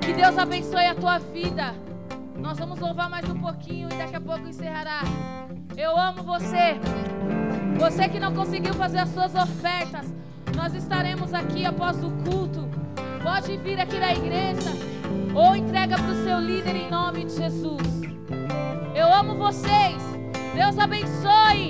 Que Deus abençoe a tua vida. Nós vamos louvar mais um pouquinho e daqui a pouco encerrará. Eu amo você. Você que não conseguiu fazer as suas ofertas, nós estaremos aqui após o culto. Pode vir aqui na igreja ou entrega para o seu líder em nome de Jesus. Eu amo vocês. Deus abençoe.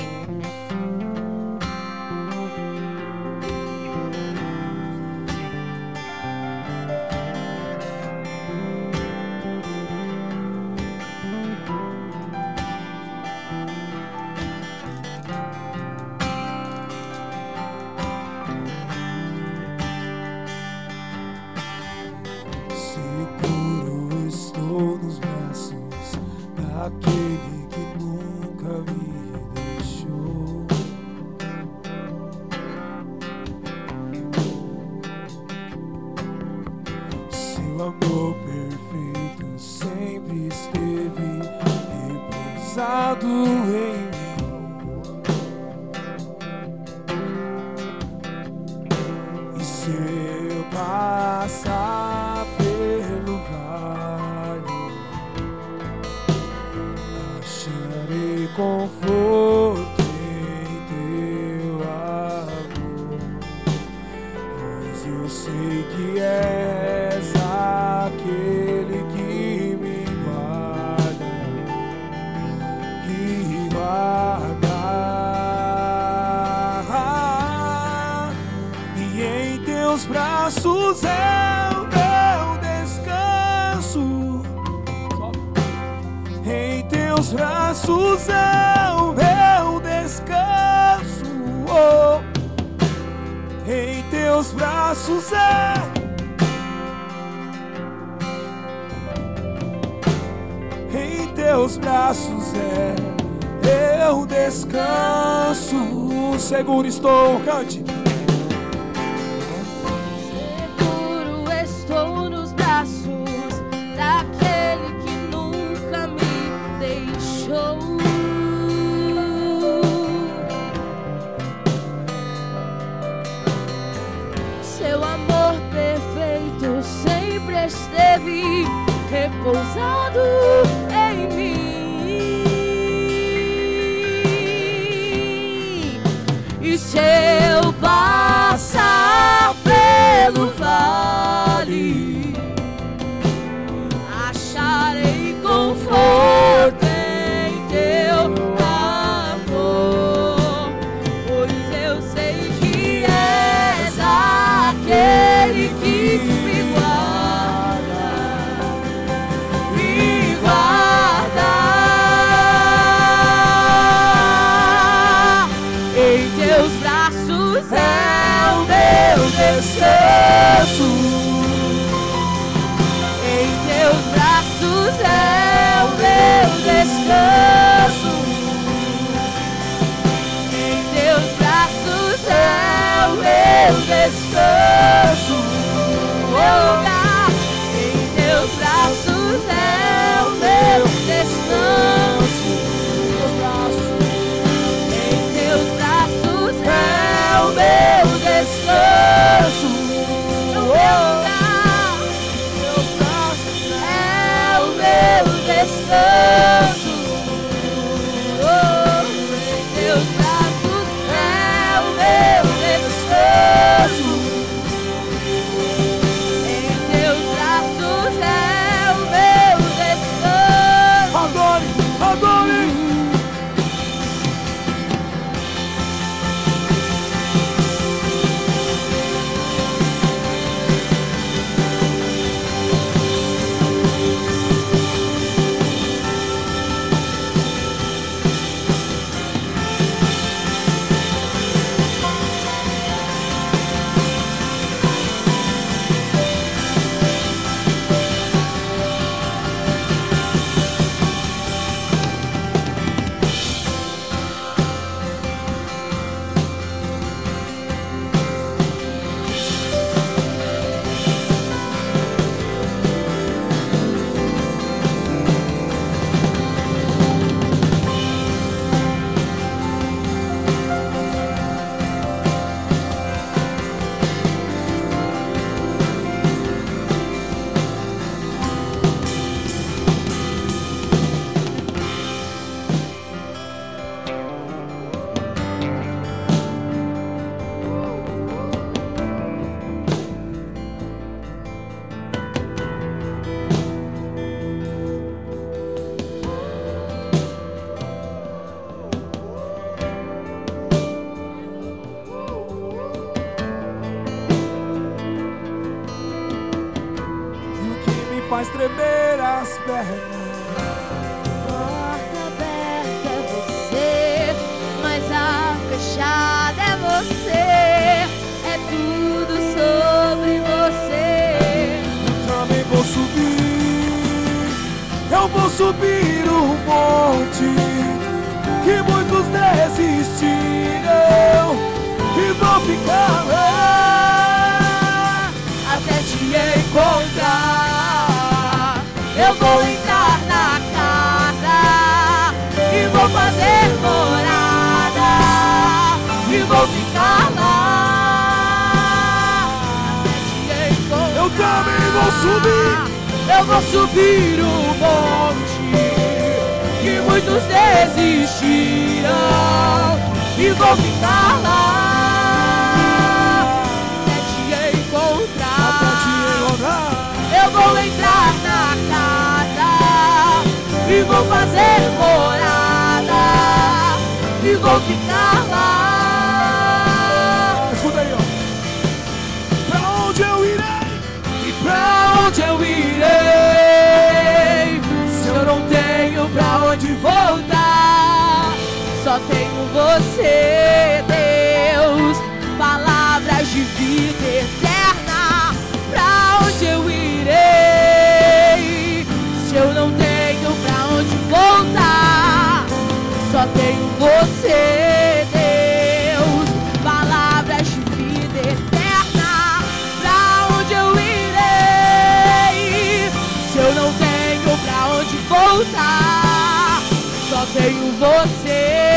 Tenho você,